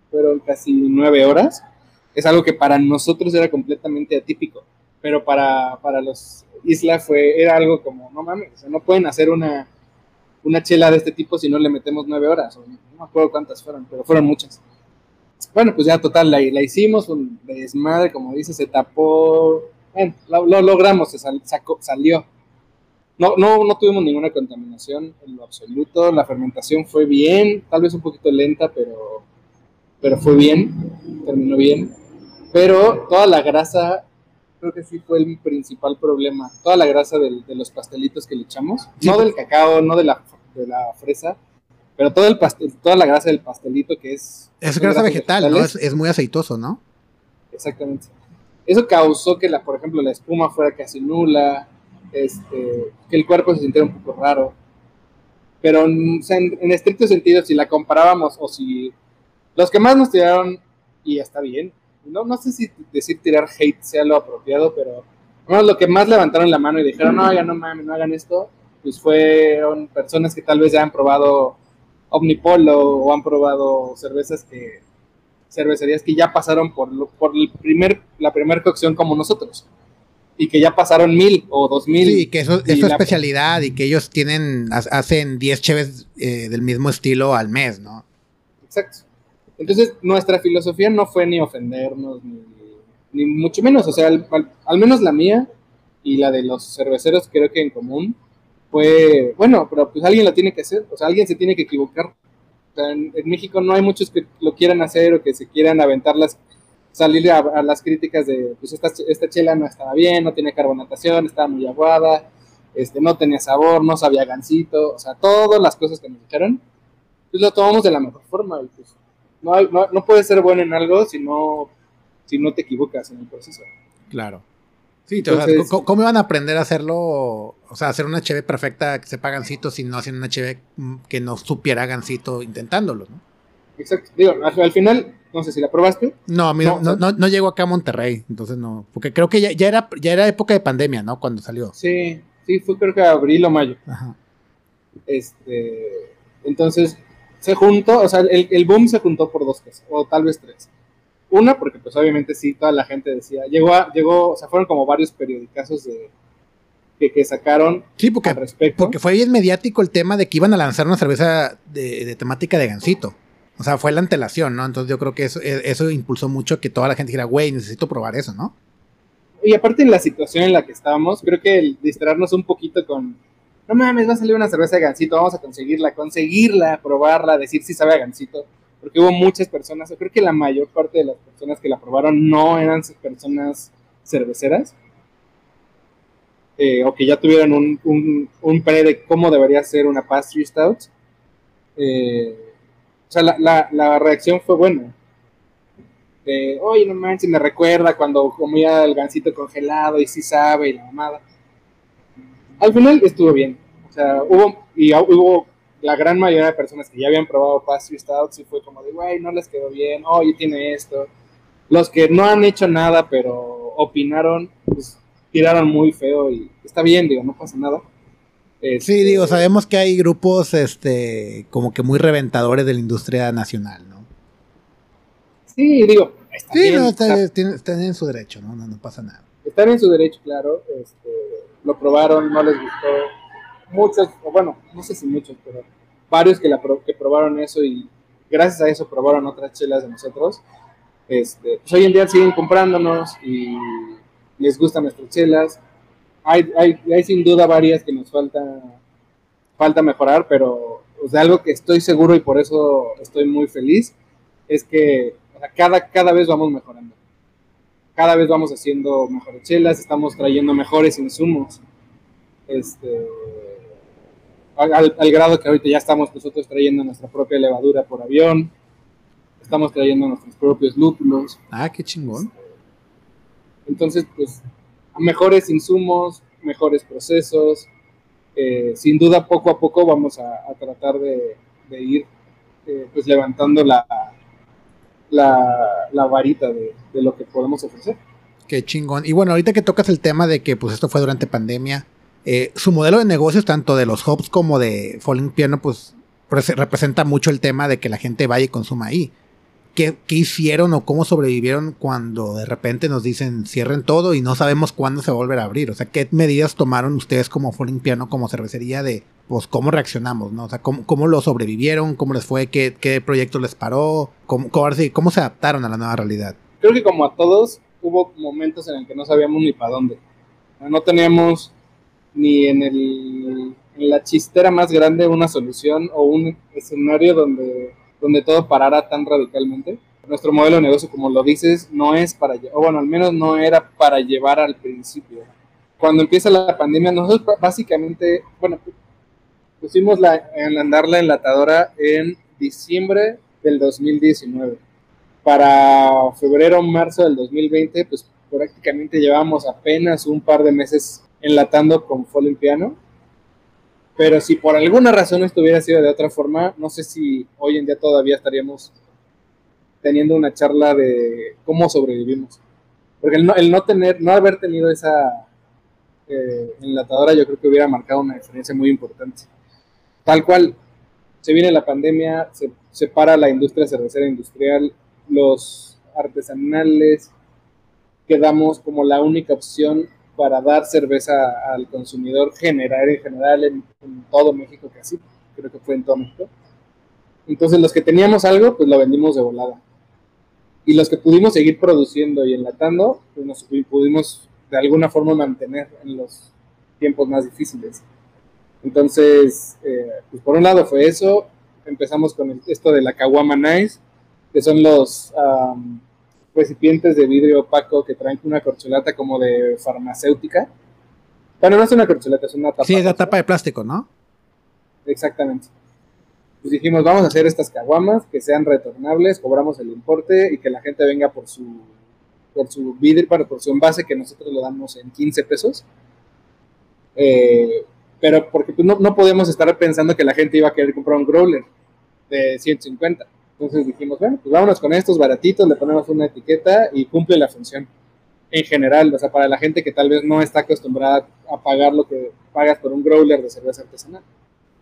fueron casi nueve horas es algo que para nosotros era completamente atípico, pero para, para los Isla fue, era algo como, no mames, no pueden hacer una, una chela de este tipo si no le metemos nueve horas, no me acuerdo cuántas fueron, pero fueron muchas. Bueno, pues ya total, la, la hicimos, un desmadre, como dice, se tapó, bueno, lo, logramos, se salió. No, no, no tuvimos ninguna contaminación en lo absoluto, la fermentación fue bien, tal vez un poquito lenta, pero, pero fue bien, terminó bien. Pero toda la grasa, creo que sí fue el principal problema. Toda la grasa de los pastelitos que le echamos, no del cacao, no de la, de la fresa, pero todo el pastel, toda la grasa del pastelito que es... Es grasa vegetal, ¿no? Es, muy aceitoso, ¿no? Exactamente. Eso causó que, la, por ejemplo, la espuma fuera casi nula, este, que el cuerpo se sintiera un poco raro. Pero en, en estricto sentido, si la comparábamos o si los que más nos tiraron, y está bien, no, no sé si decir tirar hate sea lo apropiado, pero bueno, lo que más levantaron la mano y dijeron, no, ya no mames, no hagan esto, pues fueron personas que tal vez ya han probado Omnipolo o han probado cervezas que, cervecerías que ya pasaron por, por el primer, la primera cocción como nosotros y que ya pasaron mil o dos mil. Sí, que eso es su especialidad y que ellos tienen, hacen 10 cheves eh, del mismo estilo al mes, ¿no? Exacto. Entonces, nuestra filosofía no fue ni ofendernos, ni, mucho menos, o sea, al, menos la mía y la de los cerveceros creo que en común fue, bueno, pero pues alguien lo tiene que hacer, o sea, alguien se tiene que equivocar. O sea, en, México no hay muchos que lo quieran hacer o que se quieran aventar las, salir a, las críticas de, pues esta, esta chela no estaba bien, no tiene carbonatación, estaba muy aguada, este, no tenía sabor, no sabía gansito, o sea, todas las cosas que nos dijeron, pues lo tomamos de la mejor forma y pues no, no, no puedes ser bueno en algo si no, si no te equivocas en el proceso. Claro. Sí, Entonces, ¿cómo, ¿cómo, iban a aprender a hacerlo? O sea, hacer una HB perfecta que sepa gansito si no hacían una HB que no supiera gansito intentándolo, ¿no? Exacto. Digo, al, al, final, no sé si la probaste. No, a mí no, no, no, no llegó acá a Monterrey, entonces no. Porque creo que ya, ya, era, ya era época de pandemia, ¿no? Cuando salió. Sí, sí, fue creo que abril o mayo. Ajá. Este, entonces, se juntó, o sea, el, el boom se juntó por dos cosas, o tal vez tres. Una, porque pues obviamente sí, toda la gente decía, llegó, a, llegó o sea, fueron como varios periodicazos de, que, que, sacaron sí, porque, al respecto. Porque fue bien mediático el tema de que iban a lanzar una cerveza de, de, temática de gansito. O sea, fue la antelación, ¿no? Entonces yo creo que eso, eso impulsó mucho que toda la gente dijera, güey, necesito probar eso, ¿no? Y aparte en la situación en la que estábamos, creo que el distraernos un poquito con, no mames, va a salir una cerveza de gansito, vamos a conseguirla, conseguirla, probarla, decir si sabe a gansito porque hubo muchas personas, yo creo que la mayor parte de las personas que la probaron no eran personas cerveceras, eh, o que ya tuvieron un, un, un, pre de cómo debería ser una pastry stout. Eh, o sea, la, la, la, reacción fue buena. De, oye, no manches, me recuerda cuando comía el gansito congelado y sí sabe y la mamada. Al final estuvo bien. O sea, hubo, y hubo la gran mayoría de personas que ya habían probado pastry stouts y fue como de, güey, no les quedó bien, oye, tiene esto. Los que no han hecho nada, pero opinaron, pues tiraron muy feo y está bien, digo, no pasa nada. Este, sí, digo, sabemos que hay grupos, este, como que muy reventadores de la industria nacional, ¿no? Sí, digo, está sí, bien, no, está, está, están en su derecho, ¿no? ¿no? No pasa nada. Están en su derecho, claro, este, lo probaron, no les gustó, muchos, o bueno, no sé si muchos, pero varios que, la, que probaron eso y gracias a eso probaron otras chelas de nosotros. Este, pues hoy en día siguen comprándonos y les gustan nuestras chelas. Hay, hay, hay sin duda varias que nos falta, falta mejorar, pero o sea, algo que estoy seguro y por eso estoy muy feliz es que cada, cada vez vamos mejorando. Cada vez vamos haciendo mejores chelas, estamos trayendo mejores insumos. Este, al, al, grado que ahorita ya estamos nosotros trayendo nuestra propia levadura por avión, estamos trayendo nuestros propios lúpulos. Ah, qué chingón. Entonces, pues, mejores insumos, mejores procesos. Eh, sin duda, poco a poco vamos a, a tratar de, de ir eh, pues levantando la, la, la varita de, de, lo que podemos ofrecer. Qué chingón. Y bueno, ahorita que tocas el tema de que pues esto fue durante pandemia, eh, su modelo de negocios, tanto de los hubs como de Falling Piano, pues representa mucho el tema de que la gente vaya y consuma ahí. ¿Qué, ¿Qué, hicieron o cómo sobrevivieron cuando de repente nos dicen cierren todo y no sabemos cuándo se va a volver a abrir? O sea, ¿qué medidas tomaron ustedes como Falling Piano, como cervecería de, pues, cómo reaccionamos, ¿no? O sea, ¿cómo, cómo lo sobrevivieron? ¿Cómo les fue? ¿Qué, qué proyecto les paró? ¿Cómo, cómo, ¿Cómo se adaptaron a la nueva realidad? Creo que como a todos, hubo momentos en el que no sabíamos ni para dónde. No teníamos ni en, el, en la chistera más grande una solución o un escenario donde, donde todo parara tan radicalmente. Nuestro modelo de negocio, como lo dices, no es para, o bueno, al menos no era para llevar al principio. Cuando empieza la pandemia, nosotros básicamente, bueno, pusimos la, en andar la enlatadora en diciembre del 2019. Para febrero marzo del 2020, pues prácticamente llevamos apenas un par de meses enlatando con Falling Piano. Pero si por alguna razón esto hubiera sido de otra forma, no sé si hoy en día todavía estaríamos teniendo una charla de cómo sobrevivimos. Porque el no, el no tener, no haber tenido esa eh, enlatadora, yo creo que hubiera marcado una diferencia muy importante. Tal cual, se viene la pandemia, se separa la industria cervecera industrial, los artesanales, quedamos como la única opción para dar cerveza al consumidor general en general en, en, todo México casi, creo que fue en todo México. Entonces los que teníamos algo, pues lo vendimos de volada. Y los que pudimos seguir produciendo y enlatando, pues nos pudimos de alguna forma mantener en los tiempos más difíciles. Entonces, eh, pues por un lado fue eso, empezamos con el, esto de la Kawama Nice, que son los... Um, recipientes de vidrio opaco que traen una corcholata como de farmacéutica. Bueno, no es una corcholata, es una tapa. Sí, es la tapa de plástico, ¿no? Exactamente. Pues dijimos, vamos a hacer estas caguamas que sean retornables, cobramos el importe y que la gente venga por su por su vidrio, por su envase que nosotros lo damos en 15 pesos. Eh, pero porque pues, no, no podíamos estar pensando que la gente iba a querer comprar un growler de 150. Entonces dijimos, bueno, pues vámonos con estos baratitos, le ponemos una etiqueta y cumple la función en general, o sea, para la gente que tal vez no está acostumbrada a pagar lo que pagas por un growler de cerveza artesanal.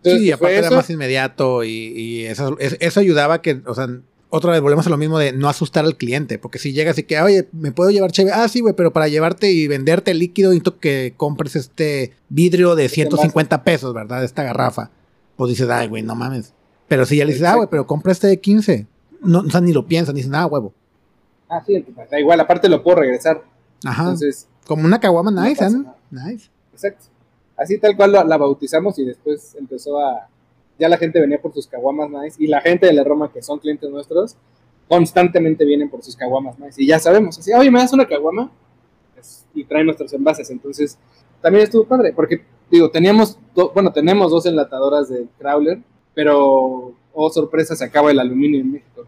sí, aparte era más inmediato y, eso, eso, ayudaba que, o sea, otra vez volvemos a lo mismo de no asustar al cliente, porque si llegas y que, oye, ¿me puedo llevar chévere? Ah, sí, güey, pero para llevarte y venderte el líquido necesito que compres este vidrio de 150 pesos, ¿verdad? Esta garrafa. Pues dices, ay, güey, no mames. Pero si ya le dices, ah, güey, pero compra este de 15. No, o sea, ni lo piensan, ni dicen, ah, huevo. Ah, sí, da igual, aparte lo puedo regresar. Ajá. Entonces, como una caguama nice, ¿eh? Nice. Exacto. Así tal cual la, bautizamos y después empezó a. Ya la gente venía por sus caguamas nice y la gente de la Roma, que son clientes nuestros, constantemente vienen por sus caguamas nice. Y ya sabemos, así, oye, ¿me das una caguama? y traen nuestros envases. Entonces, también estuvo padre, porque, digo, teníamos, bueno, tenemos dos enlatadoras de Crawler, pero, oh sorpresa, se acaba el aluminio en México.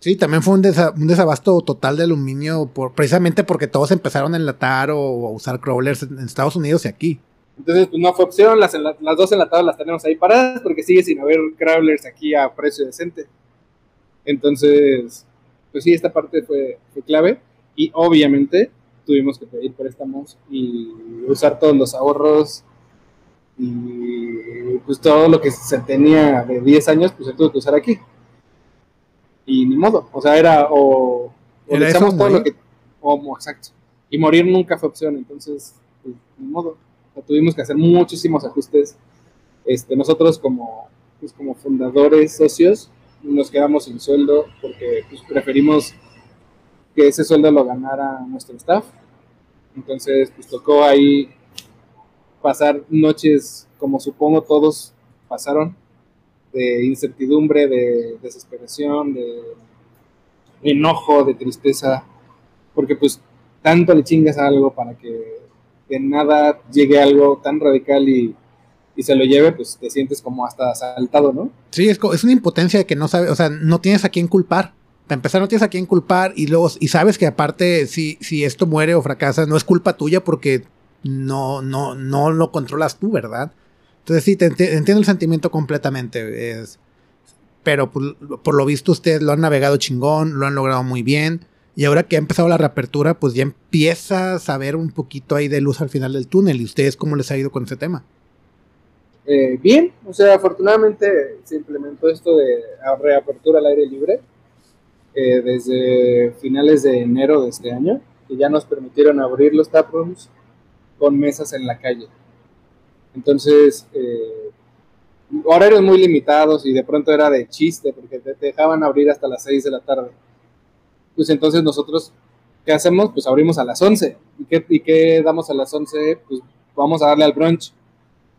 Sí, también fue un, desabasto total de aluminio, por, precisamente porque todos empezaron a enlatar o, a usar crawlers en Estados Unidos y aquí. Entonces, pues no fue opción, las, las dos enlatadas las tenemos ahí paradas porque sigue sin haber crawlers aquí a precio decente. Entonces, pues sí, esta parte fue, fue clave. Y obviamente tuvimos que pedir préstamos y usar todos los ahorros y pues todo lo que se tenía de 10 años, pues se tuvo que usar aquí. Y ni modo, o sea, era o, o todo lo que, o, exacto, y morir nunca fue opción, entonces, pues, ni modo, tuvimos que hacer muchísimos ajustes, este, nosotros como, pues, como fundadores, socios, nos quedamos sin sueldo porque pues, preferimos que ese sueldo lo ganara nuestro staff, entonces pues tocó ahí pasar noches como supongo todos pasaron de incertidumbre, de desesperación, de enojo, de tristeza, porque pues tanto le chingas a algo para que de nada llegue algo tan radical y, se lo lleve, pues te sientes como hasta asaltado, ¿no? Sí, es, es una impotencia de que no sabes, o sea, no tienes a quién culpar. Para empezar, no tienes a quién culpar y luego, y sabes que aparte, si, si esto muere o fracasa, no es culpa tuya porque no, no, no lo controlas tú, ¿verdad? Entonces sí, te entiendo el sentimiento completamente. Es, pero por, lo visto ustedes lo han navegado chingón, lo han logrado muy bien. Y ahora que ha empezado la reapertura, pues ya empieza a saber un poquito ahí de luz al final del túnel. ¿Y ustedes cómo les ha ido con ese tema? Eh, bien, o sea, afortunadamente se implementó esto de reapertura al aire libre eh, desde finales de enero de este año, que ya nos permitieron abrir los taprooms con mesas en la calle. Entonces, eh, horarios muy limitados y de pronto era de chiste porque te dejaban abrir hasta las 6 de la tarde. Pues entonces nosotros, ¿qué hacemos? Pues abrimos a las 11. ¿Y qué, y qué damos a las 11? Pues vamos a darle al brunch.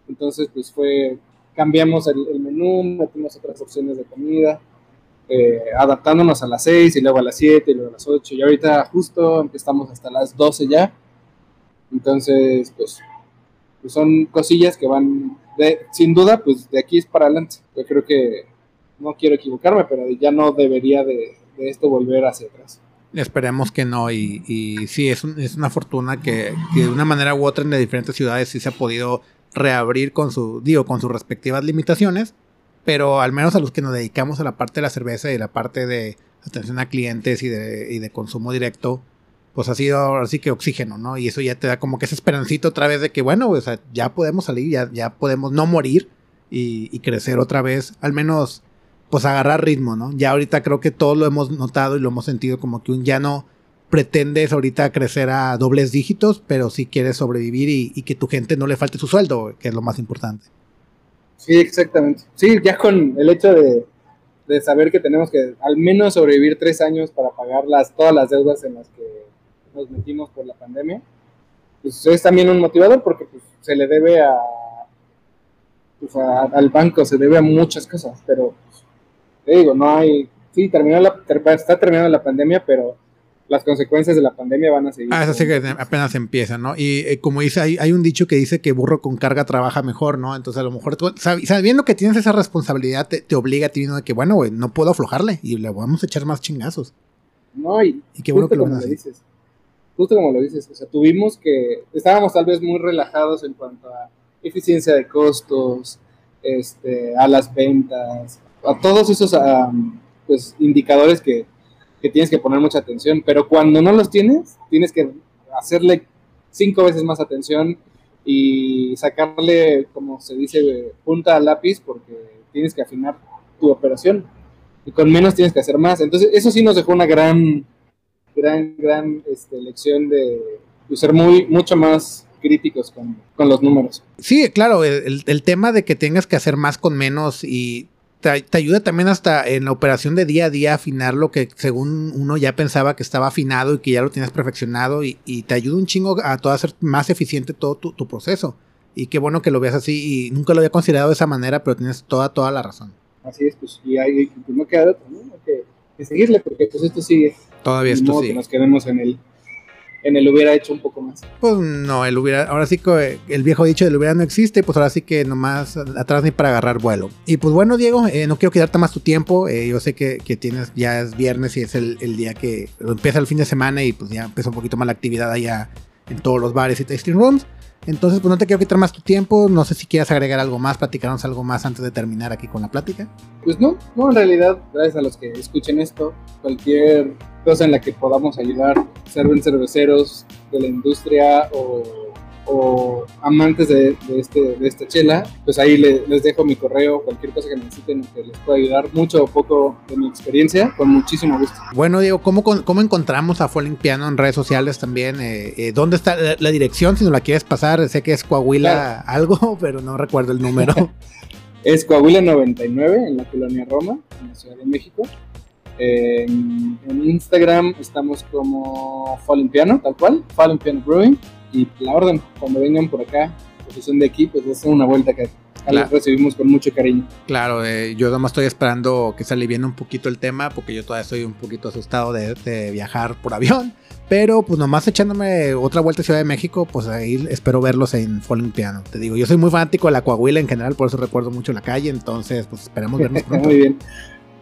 Entonces, pues fue, cambiamos el, menú, metimos otras opciones de comida, eh, adaptándonos a las 6 y luego a las 7 y luego a las 8. Y ahorita justo empezamos hasta las 12 ya. Entonces, pues pues son cosillas que van, de, sin duda, pues de aquí es para adelante. Yo creo que, no quiero equivocarme, pero ya no debería de, esto volver hacia atrás. Esperemos que no, y, y sí, es, una fortuna que, de una manera u otra en diferentes ciudades sí se ha podido reabrir con su, digo, con sus respectivas limitaciones, pero al menos a los que nos dedicamos a la parte de la cerveza y la parte de atención a clientes y de, y de consumo directo, pues ha sido así que oxígeno, ¿no? Y eso ya te da como que ese esperancito otra vez de que, bueno, o sea, ya podemos salir, ya, ya podemos no morir y, crecer otra vez, al menos, pues agarrar ritmo, ¿no? Ya ahorita creo que todos lo hemos notado y lo hemos sentido como que un ya no pretendes ahorita crecer a dobles dígitos, pero sí quieres sobrevivir y, que tu gente no le falte su sueldo, que es lo más importante. Sí, exactamente. Sí, ya con el hecho de, de saber que tenemos que al menos sobrevivir tres años para pagar las, todas las deudas en las que nos metimos por la pandemia, pues es también un motivador porque pues, se le debe a, pues, al banco, se debe a muchas cosas, pero te digo, no hay, sí, terminó la, está terminando la pandemia, pero las consecuencias de la pandemia van a seguir. Ah, eso sí que apenas empieza, ¿no? Y eh, como dice, hay, hay, un dicho que dice que burro con carga trabaja mejor, ¿no? Entonces a lo mejor, sabiendo que tienes esa responsabilidad, te, obliga a ti mismo de que, bueno, güey, no puedo aflojarle y le vamos a echar más chingazos. No, y, qué bueno que lo, lo dices. Justo como lo dices, o sea, tuvimos que, estábamos tal vez muy relajados en cuanto a eficiencia de costos, este, a las ventas, a todos esos pues, indicadores que que tienes que poner mucha atención, pero cuando no los tienes, tienes que hacerle cinco veces más atención y sacarle, como se dice, punta al lápiz porque tienes que afinar tu operación y con menos tienes que hacer más. Entonces, eso sí nos dejó una gran, gran, gran este, lección de, ser muy, mucho más críticos con, con, los números. Sí, claro, el, el, tema de que tengas que hacer más con menos y te, ayuda también hasta en la operación de día a día afinar lo que según uno ya pensaba que estaba afinado y que ya lo tienes perfeccionado y, te ayuda un chingo a todo hacer más eficiente todo tu, proceso. Y qué bueno que lo veas así y nunca lo había considerado de esa manera, pero tienes toda, toda la razón. Así es, pues, y hay, no queda otro, ¿no? que, seguirle porque pues esto sigue. Todavía esto sigue. que nos quedemos en el en el hubiera hecho un poco más. Pues no, el hubiera, ahora sí que el viejo dicho del hubiera no existe, pues ahora sí que nomás atrás ni para agarrar vuelo. Y pues bueno, Diego, eh, no quiero quedarte más tu tiempo, eh, yo sé que, tienes, ya es viernes y es el, día que empieza el fin de semana y pues ya empezó un poquito más la actividad allá en todos los bares y tasting rooms. Entonces, pues no te quiero quitar más tu tiempo. No sé si quieras agregar algo más, platicarnos algo más antes de terminar aquí con la plática. Pues no, no, en realidad, gracias a los que escuchen esto, cualquier cosa en la que podamos ayudar, ser cerveceros de la industria o amantes de, este, de esta chela, pues ahí les dejo mi correo, cualquier cosa que necesiten que les pueda ayudar, mucho o poco de mi experiencia, con muchísimo gusto. Bueno, Diego, ¿cómo, cómo encontramos a Falling Piano en redes sociales también? Eh, eh, ¿Dónde está la, dirección? Si no la quieres pasar, sé que es Coahuila algo, pero no recuerdo el número. es Coahuila 99 en la colonia Roma, en la Ciudad de México. En, Instagram estamos como Falling Piano, tal cual, Falling Piano Brewing y la orden, cuando vengan por acá, posición de aquí, pues es una vuelta que recibimos con mucho cariño. Claro, eh, yo nomás estoy esperando que se aliviene un poquito el tema, porque yo todavía estoy un poquito asustado de, viajar por avión. Pero pues nomás echándome otra vuelta a Ciudad de México, pues ahí espero verlos en Falling Piano. Te digo, yo soy muy fanático de la Coahuila en general, por eso recuerdo mucho la calle, entonces pues esperemos vernos pronto. muy bien,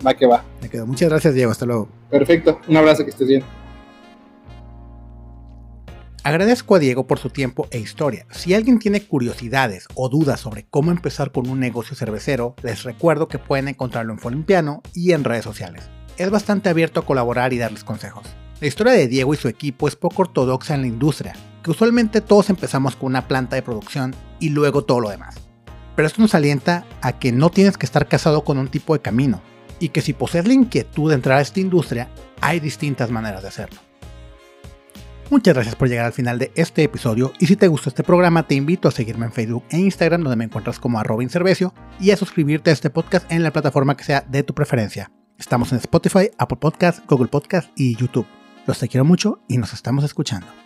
va que va. Me quedo. Muchas gracias, Diego, hasta luego. Perfecto, un abrazo, que estés bien. Agradezco a Diego por su tiempo e historia. Si alguien tiene curiosidades o dudas sobre cómo empezar con un negocio cervecero, les recuerdo que pueden encontrarlo en Folimpiano y en redes sociales. Es bastante abierto a colaborar y darles consejos. La historia de Diego y su equipo es poco ortodoxa en la industria, que usualmente todos empezamos con una planta de producción y luego todo lo demás. Pero esto nos alienta a que no tienes que estar casado con un tipo de camino, y que si posees la inquietud de entrar a esta industria, hay distintas maneras de hacerlo. Muchas gracias por llegar al final de este episodio y si te gustó este programa te invito a seguirme en Facebook e Instagram donde me encuentras como arroba inservecio y a suscribirte a este podcast en la plataforma que sea de tu preferencia. Estamos en Spotify, Apple Podcast, Google Podcast y YouTube. Los te quiero mucho y nos estamos escuchando.